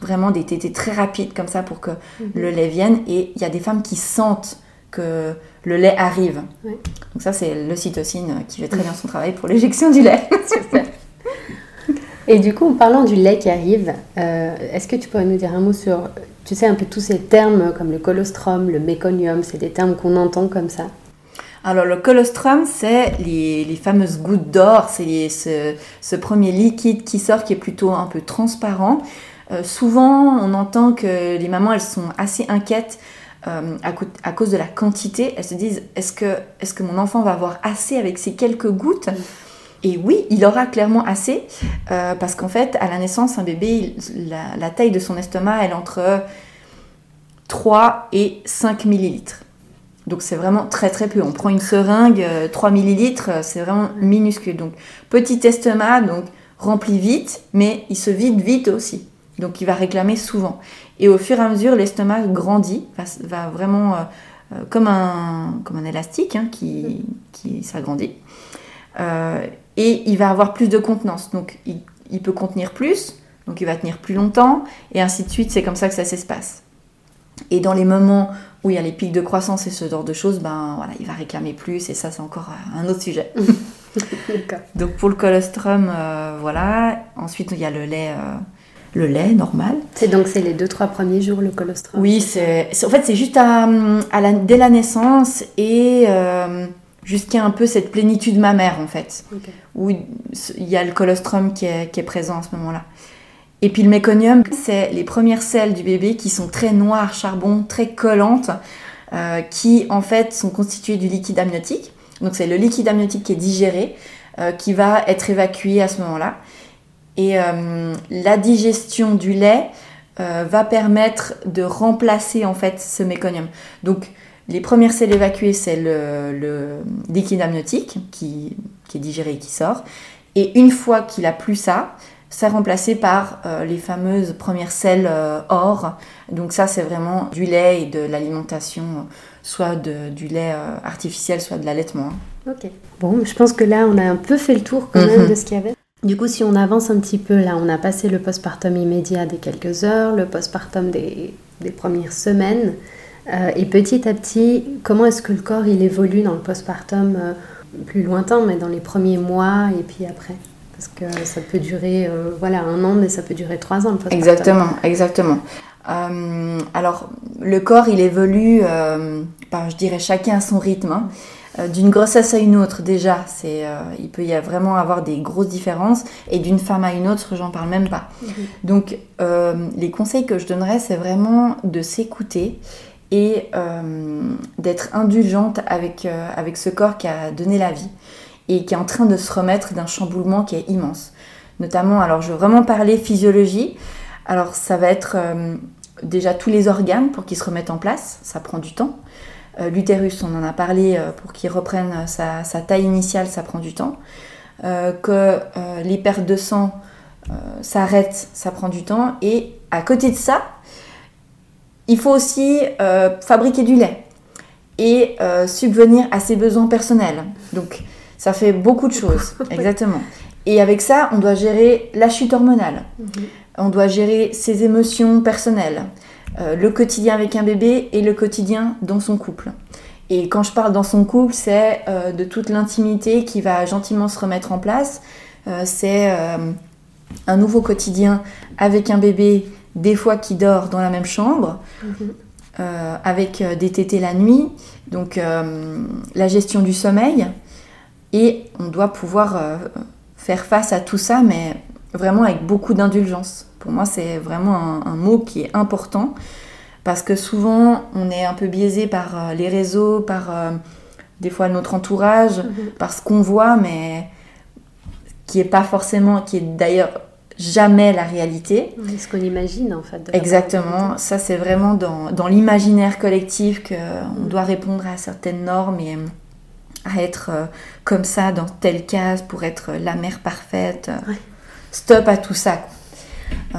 vraiment des tétés très rapides comme ça pour que mhm. le lait vienne. Et il y a des femmes qui sentent que le lait arrive. Donc ça, c'est l'ocytocine qui fait très bien son travail pour l'éjection du lait. Et du coup, en parlant du lait qui arrive, euh, est-ce que tu pourrais nous dire un mot sur, tu sais, un peu tous ces termes comme le colostrum, le méconium, c'est des termes qu'on entend comme ça? Alors le colostrum, c'est les, les, fameuses gouttes d'or, c'est ce, ce, premier liquide qui sort qui est plutôt un peu transparent, euh, souvent, on entend que les mamans, elles sont assez inquiètes euh, à, cause de la quantité. Elles se disent, est-ce que, mon enfant va avoir assez avec ces quelques gouttes? Et oui, il aura clairement assez, euh, parce qu'en fait, à la naissance, un bébé, la, taille de son estomac, elle est entre 3 et 5 millilitres. Donc c'est vraiment très très peu. On prend une seringue, 3 millilitres, c'est vraiment minuscule. Donc petit estomac, donc rempli vite, mais il se vide vite aussi. Donc il va réclamer souvent. Et au fur et à mesure, l'estomac grandit, va, vraiment euh, euh, comme, un, comme un élastique hein, qui, qui s'agrandit. Euh, et il va avoir plus de contenance. Donc il, peut contenir plus, donc il va tenir plus longtemps, et ainsi de suite. C'est comme ça que ça s'espace. Et dans les moments où il y a les pics de croissance et ce genre de choses, ben voilà, il va réclamer plus, et ça c'est encore un autre sujet. donc pour le colostrum, voilà. Ensuite il y a le lait le lait normal. C'est donc c'est les deux trois premiers jours le colostrum. Oui, c'est en fait c'est juste à, la, dès la naissance et euh, jusqu'à un peu cette plénitude mammaire en fait, où il y a le colostrum qui est, qui est présent à ce moment-là. Et puis le méconium, c'est les premières selles du bébé qui sont très noires, charbon, très collantes, euh, qui en fait sont constituées du liquide amniotique. Donc c'est le liquide amniotique qui est digéré, euh, qui va être évacué à ce moment-là. Et euh, la digestion du lait euh, va permettre de remplacer en fait ce méconium. Donc les premières selles évacuées, c'est le, liquide amniotique qui, est digéré et qui sort. Et une fois qu'il a plus ça, c'est remplacé par euh, les fameuses premières selles or. Donc ça, c'est vraiment du lait et de l'alimentation, soit du lait artificiel, soit de l'allaitement. Ok. Bon, je pense que là, on a un peu fait le tour quand même mhm. de ce qu'il y avait. Du coup, si on avance un petit peu, là, on a passé le postpartum immédiat des quelques heures, le postpartum des, des premières semaines. Euh, et petit à petit, comment est-ce que le corps il évolue dans le postpartum euh, plus lointain, mais dans les premiers mois et puis après? Parce que ça peut durer voilà, un an, mais ça peut durer trois ans. exactement, exactement. alors, le corps, il évolue, je dirais, chacun à son rythme. Hein. Euh, d'une grossesse à une autre, déjà, c'est, euh, il peut y avoir vraiment avoir des grosses différences. Et d'une femme à une autre, j'en parle même pas. Mhm. Donc, euh, les conseils que je donnerais, c'est vraiment de s'écouter et d'être indulgente avec, avec ce corps qui a donné la vie et qui est en train de se remettre d'un chamboulement qui est immense. Notamment, alors je veux vraiment parler physiologie. Alors ça va être déjà tous les organes pour qu'ils se remettent en place, ça prend du temps. Euh, l'utérus, on en a parlé, euh, pour qu'il reprenne sa, taille initiale, ça prend du temps. Euh, que les pertes de sang s'arrêtent, ça prend du temps. Et à côté de ça, il faut aussi fabriquer du lait et subvenir à ses besoins personnels. Donc ça fait beaucoup de choses, exactement. Et avec ça, on doit gérer la chute hormonale. Mhm. On doit gérer ses émotions personnelles. Euh, le quotidien avec un bébé et le quotidien dans son couple. Et quand je parle dans son couple, c'est euh, de toute l'intimité qui va gentiment se remettre en place. Euh, c'est un nouveau quotidien avec un bébé, des fois qui dort dans la même chambre, mhm. avec des tétés la nuit, donc la gestion du sommeil. Et on doit pouvoir faire face à tout ça, mais vraiment avec beaucoup d'indulgence. Pour moi, c'est vraiment un, mot qui est important parce que souvent, on est un peu biaisé par euh, les réseaux, par euh, des fois notre entourage, mhm. par ce qu'on voit, mais qui est pas forcément, qui est d'ailleurs jamais la réalité. ce qu'on imagine en fait. Exactement, ça c'est vraiment dans, dans l'imaginaire collectif qu'on mhm. doit répondre à certaines normes et à être euh, comme ça dans telle case pour être la mère parfaite. Stop à tout ça. Euh,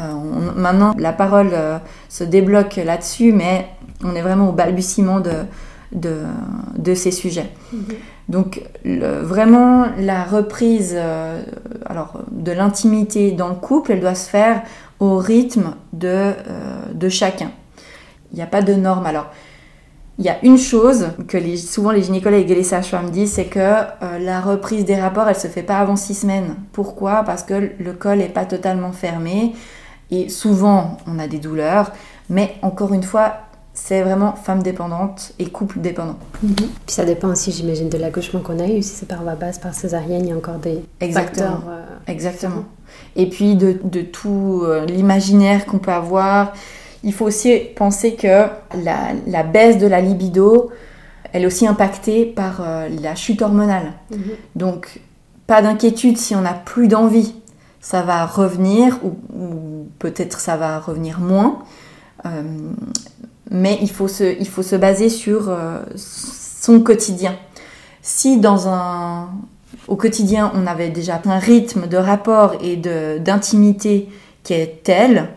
maintenant, la parole euh, se débloque là-dessus, mais on est vraiment au balbutiement de, de, ces sujets. Mhm. Donc vraiment la reprise euh, alors, de l'intimité dans le couple, elle doit se faire au rythme de, de chacun. Il n'y a pas de normes. Alors, il y a une chose que les, souvent les gynécologues et les sages-femmes disent, c'est que la reprise des rapports, elle se fait pas avant six semaines. Pourquoi? Parce que le col n'est pas totalement fermé. Et souvent, on a des douleurs, mais encore une fois, c'est vraiment femme dépendante et couple dépendant. Mhm. Puis ça dépend aussi, j'imagine, de l'accouchement qu'on a eu. Si c'est par voie basse, par césarienne, il y a encore des Exactement. facteurs. Euh, Exactement. Et puis de, de tout euh, l'imaginaire qu'on peut avoir. Il faut aussi penser que la, la, baisse de la libido, elle est aussi impactée par euh, la chute hormonale. Mhm. Donc, pas d'inquiétude si on n'a plus d'envie ça va revenir ou, peut-être ça va revenir moins. Euh, mais il faut, se, il faut se baser sur euh, son quotidien. Si dans un, au quotidien on avait déjà un rythme de rapport et d'intimité qui est tel,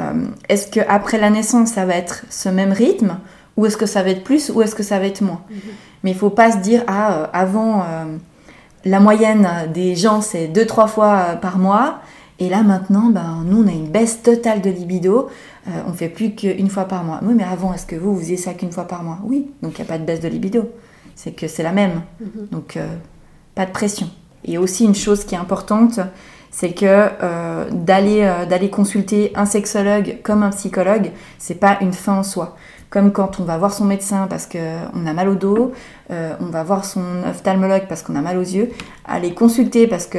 euh, est-ce qu'après la naissance ça va être ce même rythme ou est-ce que ça va être plus ou est-ce que ça va être moins mm-hmm. Mais il ne faut pas se dire, ah, avant la moyenne des gens, c'est 2-3 fois euh, par mois. Et là, maintenant, ben, nous, on a une baisse totale de libido. Euh, on fait plus qu'une fois par mois. Oui, mais avant, est-ce que vous, vous faisiez ça qu'une fois par mois? Oui, donc il n'y a pas de baisse de libido. C'est que c'est la même. Mhm. Donc, euh, pas de pression. Et aussi, une chose qui est importante, c'est que d'aller d'aller consulter un sexologue comme un psychologue, c'est pas une fin en soi comme quand on va voir son médecin parce qu'on a mal au dos, euh, on va voir son ophtalmologue parce qu'on a mal aux yeux, aller consulter parce que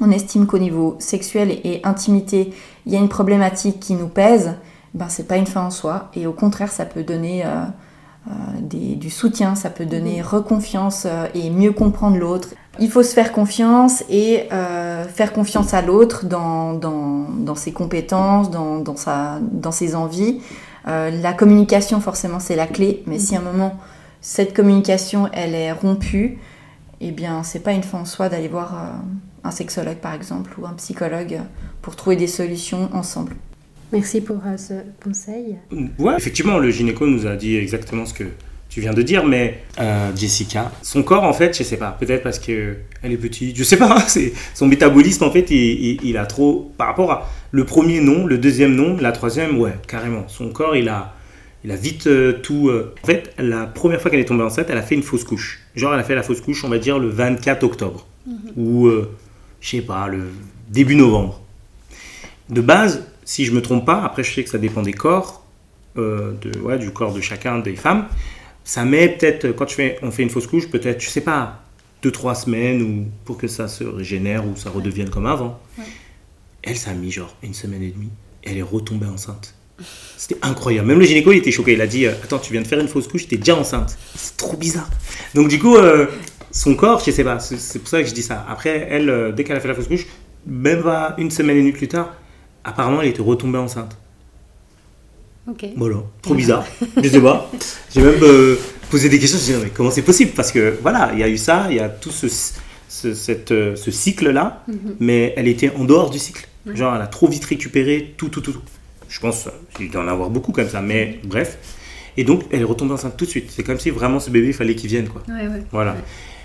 on estime qu'au niveau sexuel et intimité, il y a une problématique qui nous pèse, ben c'est pas une fin en soi et au contraire ça peut donner euh, euh, du soutien, ça peut donner mmh. reconfiance et mieux comprendre l'autre. Il faut se faire confiance et faire confiance à l'autre dans, dans, ses compétences, dans, dans, sa, dans ses envies. Euh, la communication, forcément, c'est la clé, mais si à un moment, cette communication, elle est rompue, eh bien, c'est pas une fin en soi d'aller voir euh, un sexologue, par exemple, ou un psychologue pour trouver des solutions ensemble. Merci pour euh, ce conseil. Ouais, effectivement, le gynéco nous a dit exactement ce que tu viens de dire, mais Jessica, son corps en fait, je sais pas, peut-être parce que elle est petite, je sais pas, c'est son métabolisme en fait, il, a trop par rapport à le premier nom, le deuxième nom, la troisième, ouais, carrément. Son corps, il a, il a vite euh, tout. euh. En fait, la première fois qu'elle est tombée enceinte, elle a fait une fausse couche. Genre, elle a fait la fausse couche, on va dire, le 24 octobre. Ou, euh, je sais pas, le début novembre. De base, si je me trompe pas, après, je sais que ça dépend des corps, euh, de, ouais, du corps de chacun des femmes. Ça met peut-être, quand je fais, on fait une fausse couche, peut-être, je sais pas, deux, trois semaines ou pour que ça se régénère ou ça redevienne comme avant. Elle, ça a mis genre une semaine et demie. Elle est retombée enceinte. C'était incroyable. Même le gynéco, il était choqué. Il a dit euh, Attends, tu viens de faire une fausse couche, t'es déjà enceinte. C'est trop bizarre. Donc, du coup, euh, son corps, je sais pas. C'est c'est pour ça que je dis ça. Après, elle, euh, dès qu'elle a fait la fausse couche, même pas une semaine et demie plus tard, apparemment, elle était retombée enceinte. Ok. Voilà, trop bizarre. je sais pas. J'ai même euh, posé des questions. Je me disais, mais comment c'est possible? Parce que voilà, il y a eu ça, il y a tout ce, ce, cette, euh, ce cycle-là, mais elle était en dehors du cycle. Genre, elle a trop vite récupéré tout, tout, tout. tout. Je pense qu'il doit en avoir beaucoup comme ça, mais bref. Et donc, elle est retombée enceinte tout de suite. C'est comme si vraiment ce bébé, il fallait qu'il vienne, quoi. Ouais, ouais. Voilà.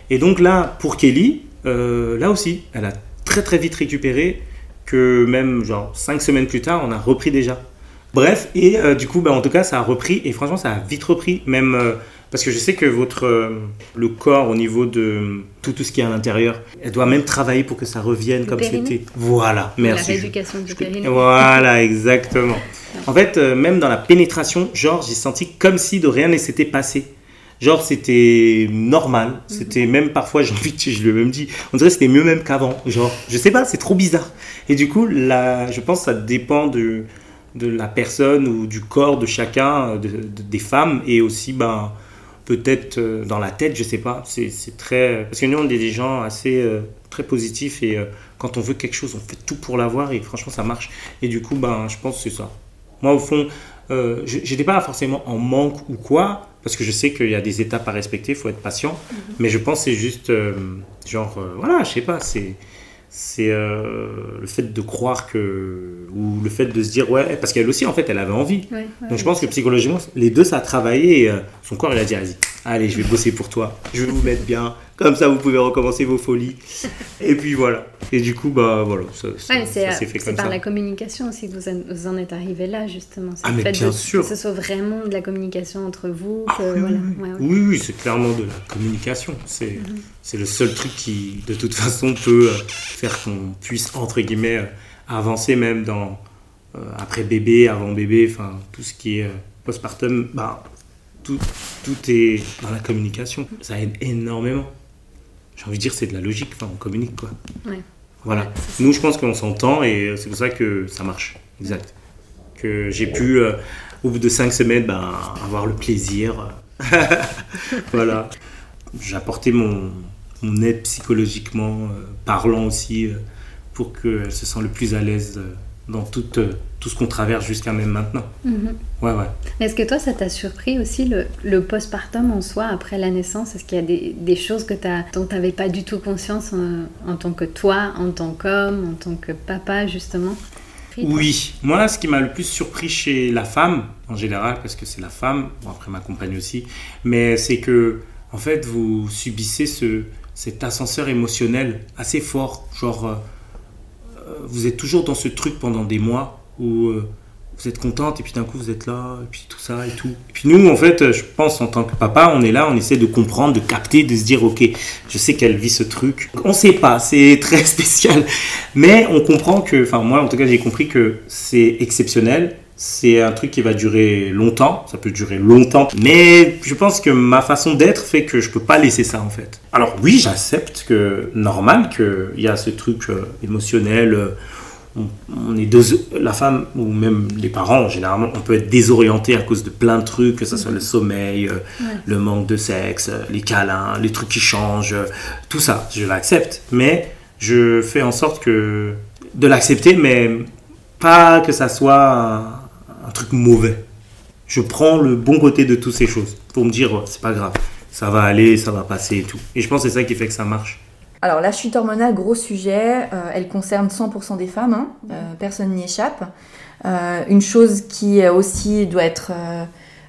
Et donc là, pour Kelly, euh, là aussi, elle a très très vite récupéré que même genre cinq semaines plus tard, on a repris déjà. Bref, et euh, du coup, bah, en tout cas, ça a repris et franchement, ça a vite repris, même euh, parce que je sais que votre euh, le corps au niveau de tout, tout ce qui est à l'intérieur, elle doit même travailler pour que ça revienne comme périnée c'était. Voilà, merci. La rééducation du périnée. Voilà, exactement. En fait, même dans la pénétration, genre, j'ai senti comme si de rien ne s'était passé. Genre, c'était normal. C'était même parfois, j'ai envie de je lui ai même dit, on dirait que c'était mieux même qu'avant. Genre, je sais pas, c'est trop bizarre. Et du coup, là, je pense que ça dépend de, de la personne ou du corps de chacun, de- de- des femmes, et aussi, ben, peut-être euh, dans la tête, je sais pas. C'est c'est très. Parce que nous, on est des gens assez euh, très positifs et euh, quand on veut quelque chose, on fait tout pour l'avoir et franchement, ça marche. Et du coup, ben, je pense que c'est ça. Moi, au fond, euh, je- j'étais pas forcément en manque ou quoi, parce que je sais qu'il y a des étapes à respecter, il faut être patient. Mais je pense que c'est juste, euh, genre, euh, voilà, je sais pas, c'est c'est euh, le fait de croire que ou le fait de se dire ouais parce qu'elle aussi en fait elle avait envie. Ouais, ouais, donc je pense que psychologiquement les deux ça a travaillé et euh, son corps il a dit vas-y allez je vais bosser pour toi. Je vais vous mettre bien comme ça vous pouvez recommencer vos folies et puis voilà et du coup bah voilà ça, Ouais, mais c'est ça s'est fait c'est comme par la communication aussi que vous en, vous en êtes arrivé là, justement. C'est Ah, mais fait bien de- sûr. Que ce soit vraiment de la communication entre vous. Ah oui, voilà. oui, oui. Ouais, ouais. Oui, oui, c'est clairement de la communication. C'est c'est le seul truc qui, de toute façon, peut euh, faire qu'on puisse, entre guillemets, euh, avancer même dans euh, après bébé, avant bébé, enfin, tout ce qui est euh, postpartum, bah, tout, tout est dans la communication. Ça aide énormément. J'ai envie de dire, c'est de la logique, enfin, on communique, quoi. Ouais. Voilà. Ouais. Nous, je pense qu'on s'entend et c'est pour ça que ça marche. Exact. Que j'ai pu, euh, au bout de cinq semaines, ben, avoir le plaisir. voilà. J'ai apporté mon, mon aide psychologiquement, euh, parlant aussi, euh, pour qu'elle se sente le plus à l'aise euh, dans tout, euh, tout ce qu'on traverse jusqu'à même maintenant. Mhm. Ouais, ouais. Est-ce que toi, ça t'a surpris aussi le, le postpartum en soi après la naissance? Est-ce qu'il y a des, des choses que as, dont tu n'avais pas du tout conscience en, en tant que toi, en tant qu'homme, en tant que papa justement? Oui, moi ce qui m'a le plus surpris chez la femme en général, parce que c'est la femme, bon après ma compagne aussi, mais c'est que en fait vous subissez ce, cet ascenseur émotionnel assez fort, genre euh, euh, vous êtes toujours dans ce truc pendant des mois où euh, vous êtes contente et puis d'un coup vous êtes là et puis tout ça et tout. Et puis nous en fait, je pense en tant que papa, on est là, on essaie de comprendre, de capter, de se dire ok, je sais qu'elle vit ce truc. On sait pas, c'est très spécial, mais on comprend que, enfin moi en tout cas j'ai compris que c'est exceptionnel. C'est un truc qui va durer longtemps, ça peut durer longtemps, mais je pense que ma façon d'être fait que je peux pas laisser ça en fait. Alors oui, j'accepte que normal qu'il y a ce truc euh, émotionnel, euh, on, on est deux, la femme ou même les parents généralement on peut être désorienté à cause de plein de trucs que ce soit le sommeil euh, le manque de sexe euh, les câlins les trucs qui changent euh, tout ça je l'accepte. Mais je fais en sorte que de l'accepter mais pas que ça soit un, un truc mauvais. Je prends le bon côté de toutes ces choses pour me dire oh, c'est pas grave ça va aller ça va passer et tout. Et je pense que c'est ça qui fait que ça marche Alors la chute hormonale, gros sujet, euh, elle concerne 100% des femmes, hein, euh, personne n'y échappe. Euh, une chose qui aussi doit être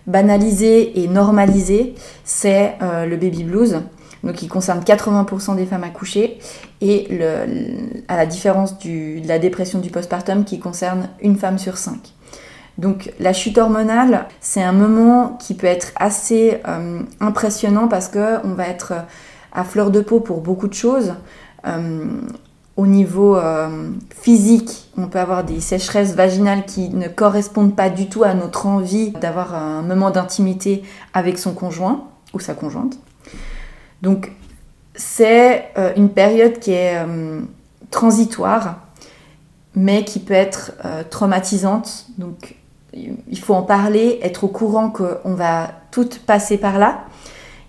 banalisée et normalisée, c'est le baby blues, donc qui concerne 80% des femmes accouchées, et le- à la différence du- de la dépression du postpartum qui concerne une femme sur cinq. Donc la chute hormonale, c'est un moment qui peut être assez euh, impressionnant parce que on va être à fleur de peau pour beaucoup de choses. Euh, au niveau euh, physique, on peut avoir des sécheresses vaginales qui ne correspondent pas du tout à notre envie d'avoir un moment d'intimité avec son conjoint ou sa conjointe. Donc c'est une période qui est transitoire, mais qui peut être traumatisante. Donc il faut en parler, être au courant qu'on va toutes passer par là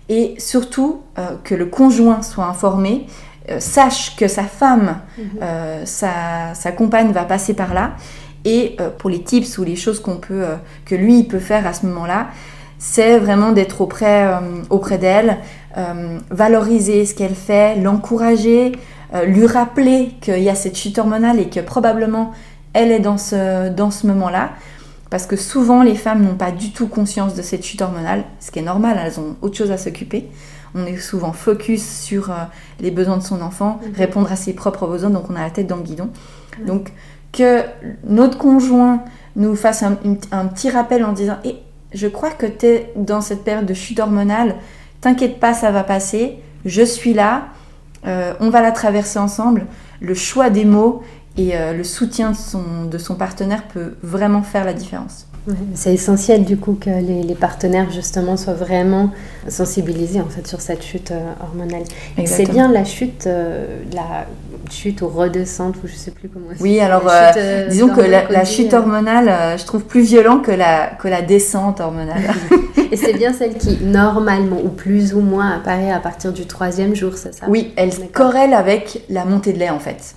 et surtout euh, que le conjoint soit informé, euh, sache que sa femme, mhm. euh, sa, compagne va passer par là et pour les tips ou les choses qu'on peut, que lui peut faire à ce moment-là, c'est vraiment d'être auprès, auprès d'elle, valoriser ce qu'elle fait, l'encourager, lui rappeler qu'il y a cette chute hormonale et que probablement elle est dans ce, dans ce moment-là parce que souvent les femmes n'ont pas du tout conscience de cette chute hormonale, ce qui est normal, elles ont autre chose à s'occuper. On est souvent focus sur euh, les besoins de son enfant, mhm. répondre à ses propres besoins, donc on a la tête dans le guidon. Donc que notre conjoint nous fasse un, petit rappel en disant eh, Je crois que tu es dans cette période de chute hormonale, t'inquiète pas, ça va passer, je suis là, euh, on va la traverser ensemble. Le choix des mots et euh, le soutien de son, de son partenaire peut vraiment faire la différence. c'est essentiel du coup que les, partenaires justement soient vraiment sensibilisés en fait sur cette chute euh, hormonale. C'est bien la chute, euh, la chute ou redescente ou je sais plus comment. Oui, alors disons que la, chute hormonale, je trouve plus violent que la que la descente hormonale. Et c'est bien celle qui, normalement, ou plus ou moins, apparaît à partir du troisième jour, c'est ça? Oui, elle corrèle avec la montée de lait, en fait.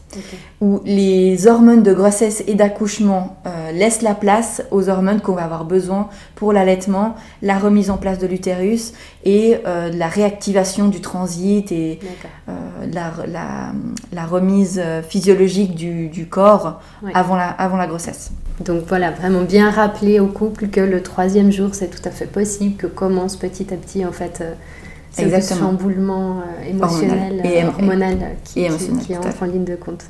Où les hormones de grossesse et d'accouchement euh, laissent la place aux hormones qu'on va avoir besoin pour l'allaitement, la remise en place de l'utérus et euh, la réactivation du transit et euh, la, remise physiologique du, corps avant, la, avant la grossesse. Donc voilà, vraiment bien rappeler au couple que le troisième jour, c'est tout à fait possible, que commence petit à petit en fait euh, ce chamboulement euh, émotionnel et euh, hormonal qui, entre en ligne de compte.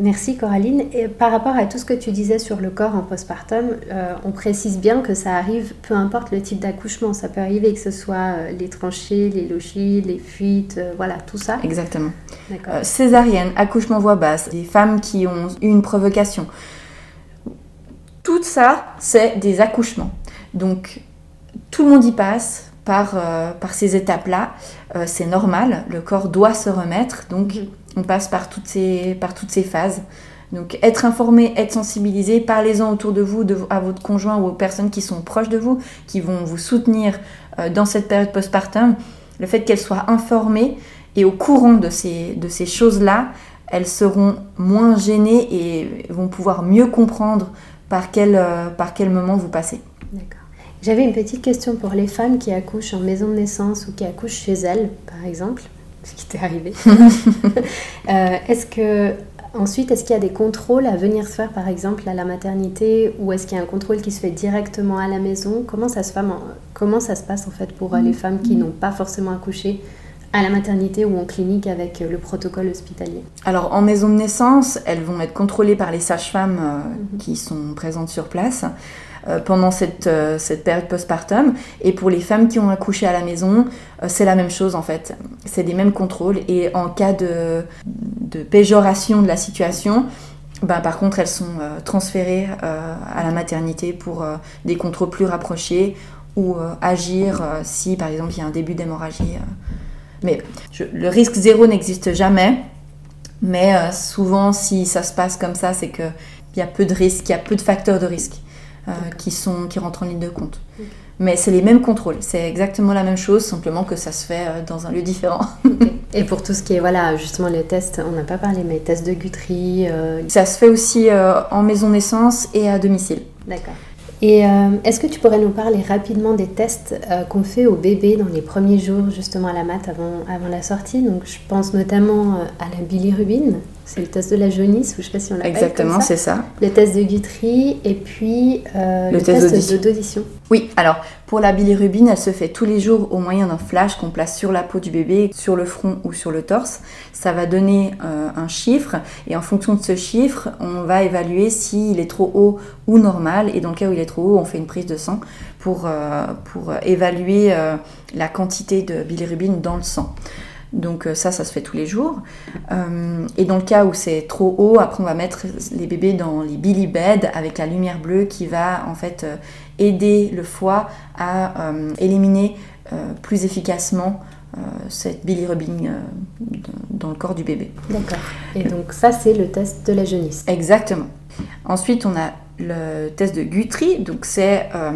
Merci Coraline. Et par rapport à tout ce que tu disais sur le corps en postpartum, on précise bien que ça arrive, peu importe le type d'accouchement. Ça peut arriver que ce soit les tranchées, les logis, les fuites, voilà, tout ça. Exactement. Euh, césarienne, accouchement voix basse, des femmes qui ont eu une provocation. Tout ça, c'est des accouchements. Donc, tout le monde y passe par, euh, par ces étapes-là. Euh, c'est normal, le corps doit se remettre. Donc, mhm. On passe par toutes ces, par toutes ces phases. Donc, être informé, être sensibilisé, parlez-en autour de vous, à votre conjoint ou aux personnes qui sont proches de vous, qui vont vous soutenir dans cette période postpartum. Le fait qu'elles soient informées, et au courant de ces, de ces choses-là, elles seront moins gênées et vont pouvoir mieux comprendre par quel, euh, par quel moment vous passez. D'accord. J'avais une petite question pour les femmes qui accouchent en maison de naissance ou qui accouchent chez elles, par exemple, ce qui t'est arrivé. Euh, est-ce que ensuite, est-ce qu'il y a des contrôles à venir se faire, par exemple, à la maternité, ou est-ce qu'il y a un contrôle qui se fait directement à la maison? Comment ça se, comment ça se passe en fait pour euh, les femmes qui n'ont pas forcément accouché à la maternité ou en clinique avec euh, le protocole hospitalier? Alors en maison de naissance, elles vont être contrôlées par les sages-femmes euh, mhm. qui sont présentes sur place euh, pendant cette, cette période postpartum. Et pour les femmes qui ont accouché à la maison, c'est la même chose en fait. C'est les mêmes contrôles. Et en cas de, de péjoration de la situation, ben, par contre, elles sont transférées à la maternité pour des contrôles plus rapprochés ou agir si par exemple il y a un début d'hémorragie mais le risque zéro n'existe jamais. Mais euh, souvent, si ça se passe comme ça, c'est qu'il y a peu de risques, il y a peu de facteurs de risque euh, qui, sont, qui rentrent en ligne de compte. Mais c'est les mêmes contrôles, c'est exactement la même chose, simplement que ça se fait euh, dans un lieu différent. Et pour tout ce qui est, voilà, justement les tests, on n'a pas parlé, mais tests de Guthrie Ça se fait aussi en maison naissance et à domicile. D'accord. Et euh, est-ce que tu pourrais nous parler rapidement des tests euh, qu'on fait au bébé dans les premiers jours justement à la mat avant, avant la sortie? Donc je pense notamment euh, à la bilirubine. C'est le test de la jaunisse, ou je sais pas si on l'appelle Exactement, c'est ça. Le test de Guthrie et puis euh, Le le, test test, d'audition. Oui, alors pour la bilirubine, elle se fait tous les jours au moyen d'un flash qu'on place sur la peau du bébé, sur le front ou sur le torse. Ça va donner euh, un chiffre et en fonction de ce chiffre, on va évaluer s'il est trop haut ou normal. Et dans le cas où il est trop haut, on fait une prise de sang pour, euh, pour évaluer la quantité de bilirubine dans le sang. Donc euh, ça, ça se fait tous les jours. Euh, et dans le cas où c'est trop haut, après on va mettre les bébés dans les billy beds avec la lumière bleue qui va en fait euh, aider le foie à euh, éliminer euh, plus efficacement cette bilirubine dans le corps du bébé. D'accord. Et donc ça, c'est le test de la jaunisse. Exactement. Ensuite, on a le test de Guthrie. Donc, c'est euh,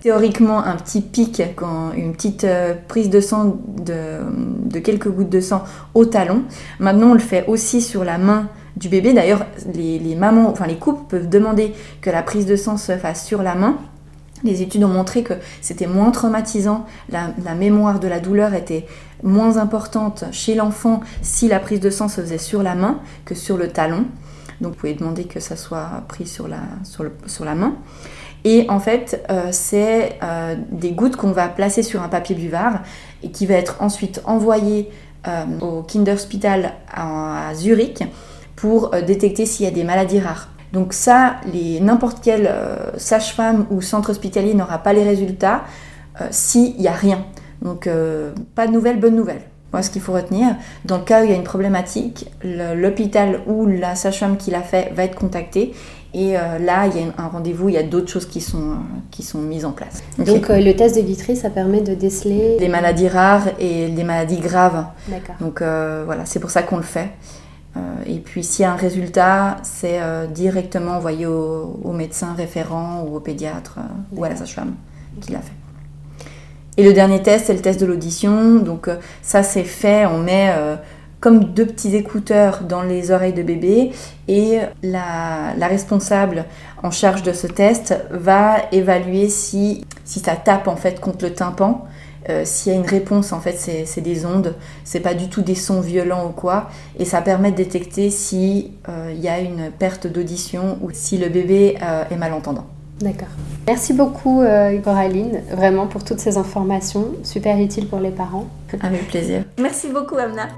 théoriquement un petit pic, quand, une petite euh, prise de sang de, quelques gouttes de sang au talon. Maintenant, on le fait aussi sur la main du bébé. D'ailleurs, les, mamans, enfin les couples peuvent demander que la prise de sang se fasse sur la main. Les études ont montré que c'était moins traumatisant, la mémoire de la douleur était moins importante chez l'enfant si la prise de sang se faisait sur la main que sur le talon. Donc vous pouvez demander que ça soit pris sur la, sur la main. Et en fait, euh, c'est euh, des gouttes qu'on va placer sur un papier buvard et qui va être ensuite envoyé euh, au Kinderspital à, à Zurich pour détecter s'il y a des maladies rares. Donc ça, n'importe quelle sage-femme ou centre hospitalier n'aura pas les résultats s'il n'y a rien. Donc pas de nouvelles, bonne nouvelle. Moi, ce qu'il faut retenir, dans le cas où il y a une problématique, l'hôpital ou la sage-femme qui l'a fait va être contacté. Et euh, là, il y a un rendez-vous, il y a d'autres choses qui sont, euh, qui sont mises en place. Donc euh, le test de Guthrie, ça permet de déceler... les maladies rares et les maladies graves. D'accord. Donc euh, voilà, c'est pour ça qu'on le fait. Et puis s'il y a un résultat, c'est directement envoyé au, au médecin référent ou au pédiatre ou à la sage-femme qui l'a fait. Et le dernier test, c'est le test de l'audition. Donc euh, ça, c'est fait, on met euh, comme deux petits écouteurs dans les oreilles de bébé et la, la responsable en charge de ce test va évaluer si, si ça tape en fait contre le tympan. Euh, S'il y a une réponse, en fait, c'est des ondes, c'est pas du tout des sons violents ou quoi, et ça permet de détecter si euh, il y a une perte d'audition ou si le bébé euh, est malentendant. D'accord. Merci beaucoup euh, Coraline, vraiment pour toutes ces informations, super utiles pour les parents. Avec plaisir. Merci beaucoup, Amna.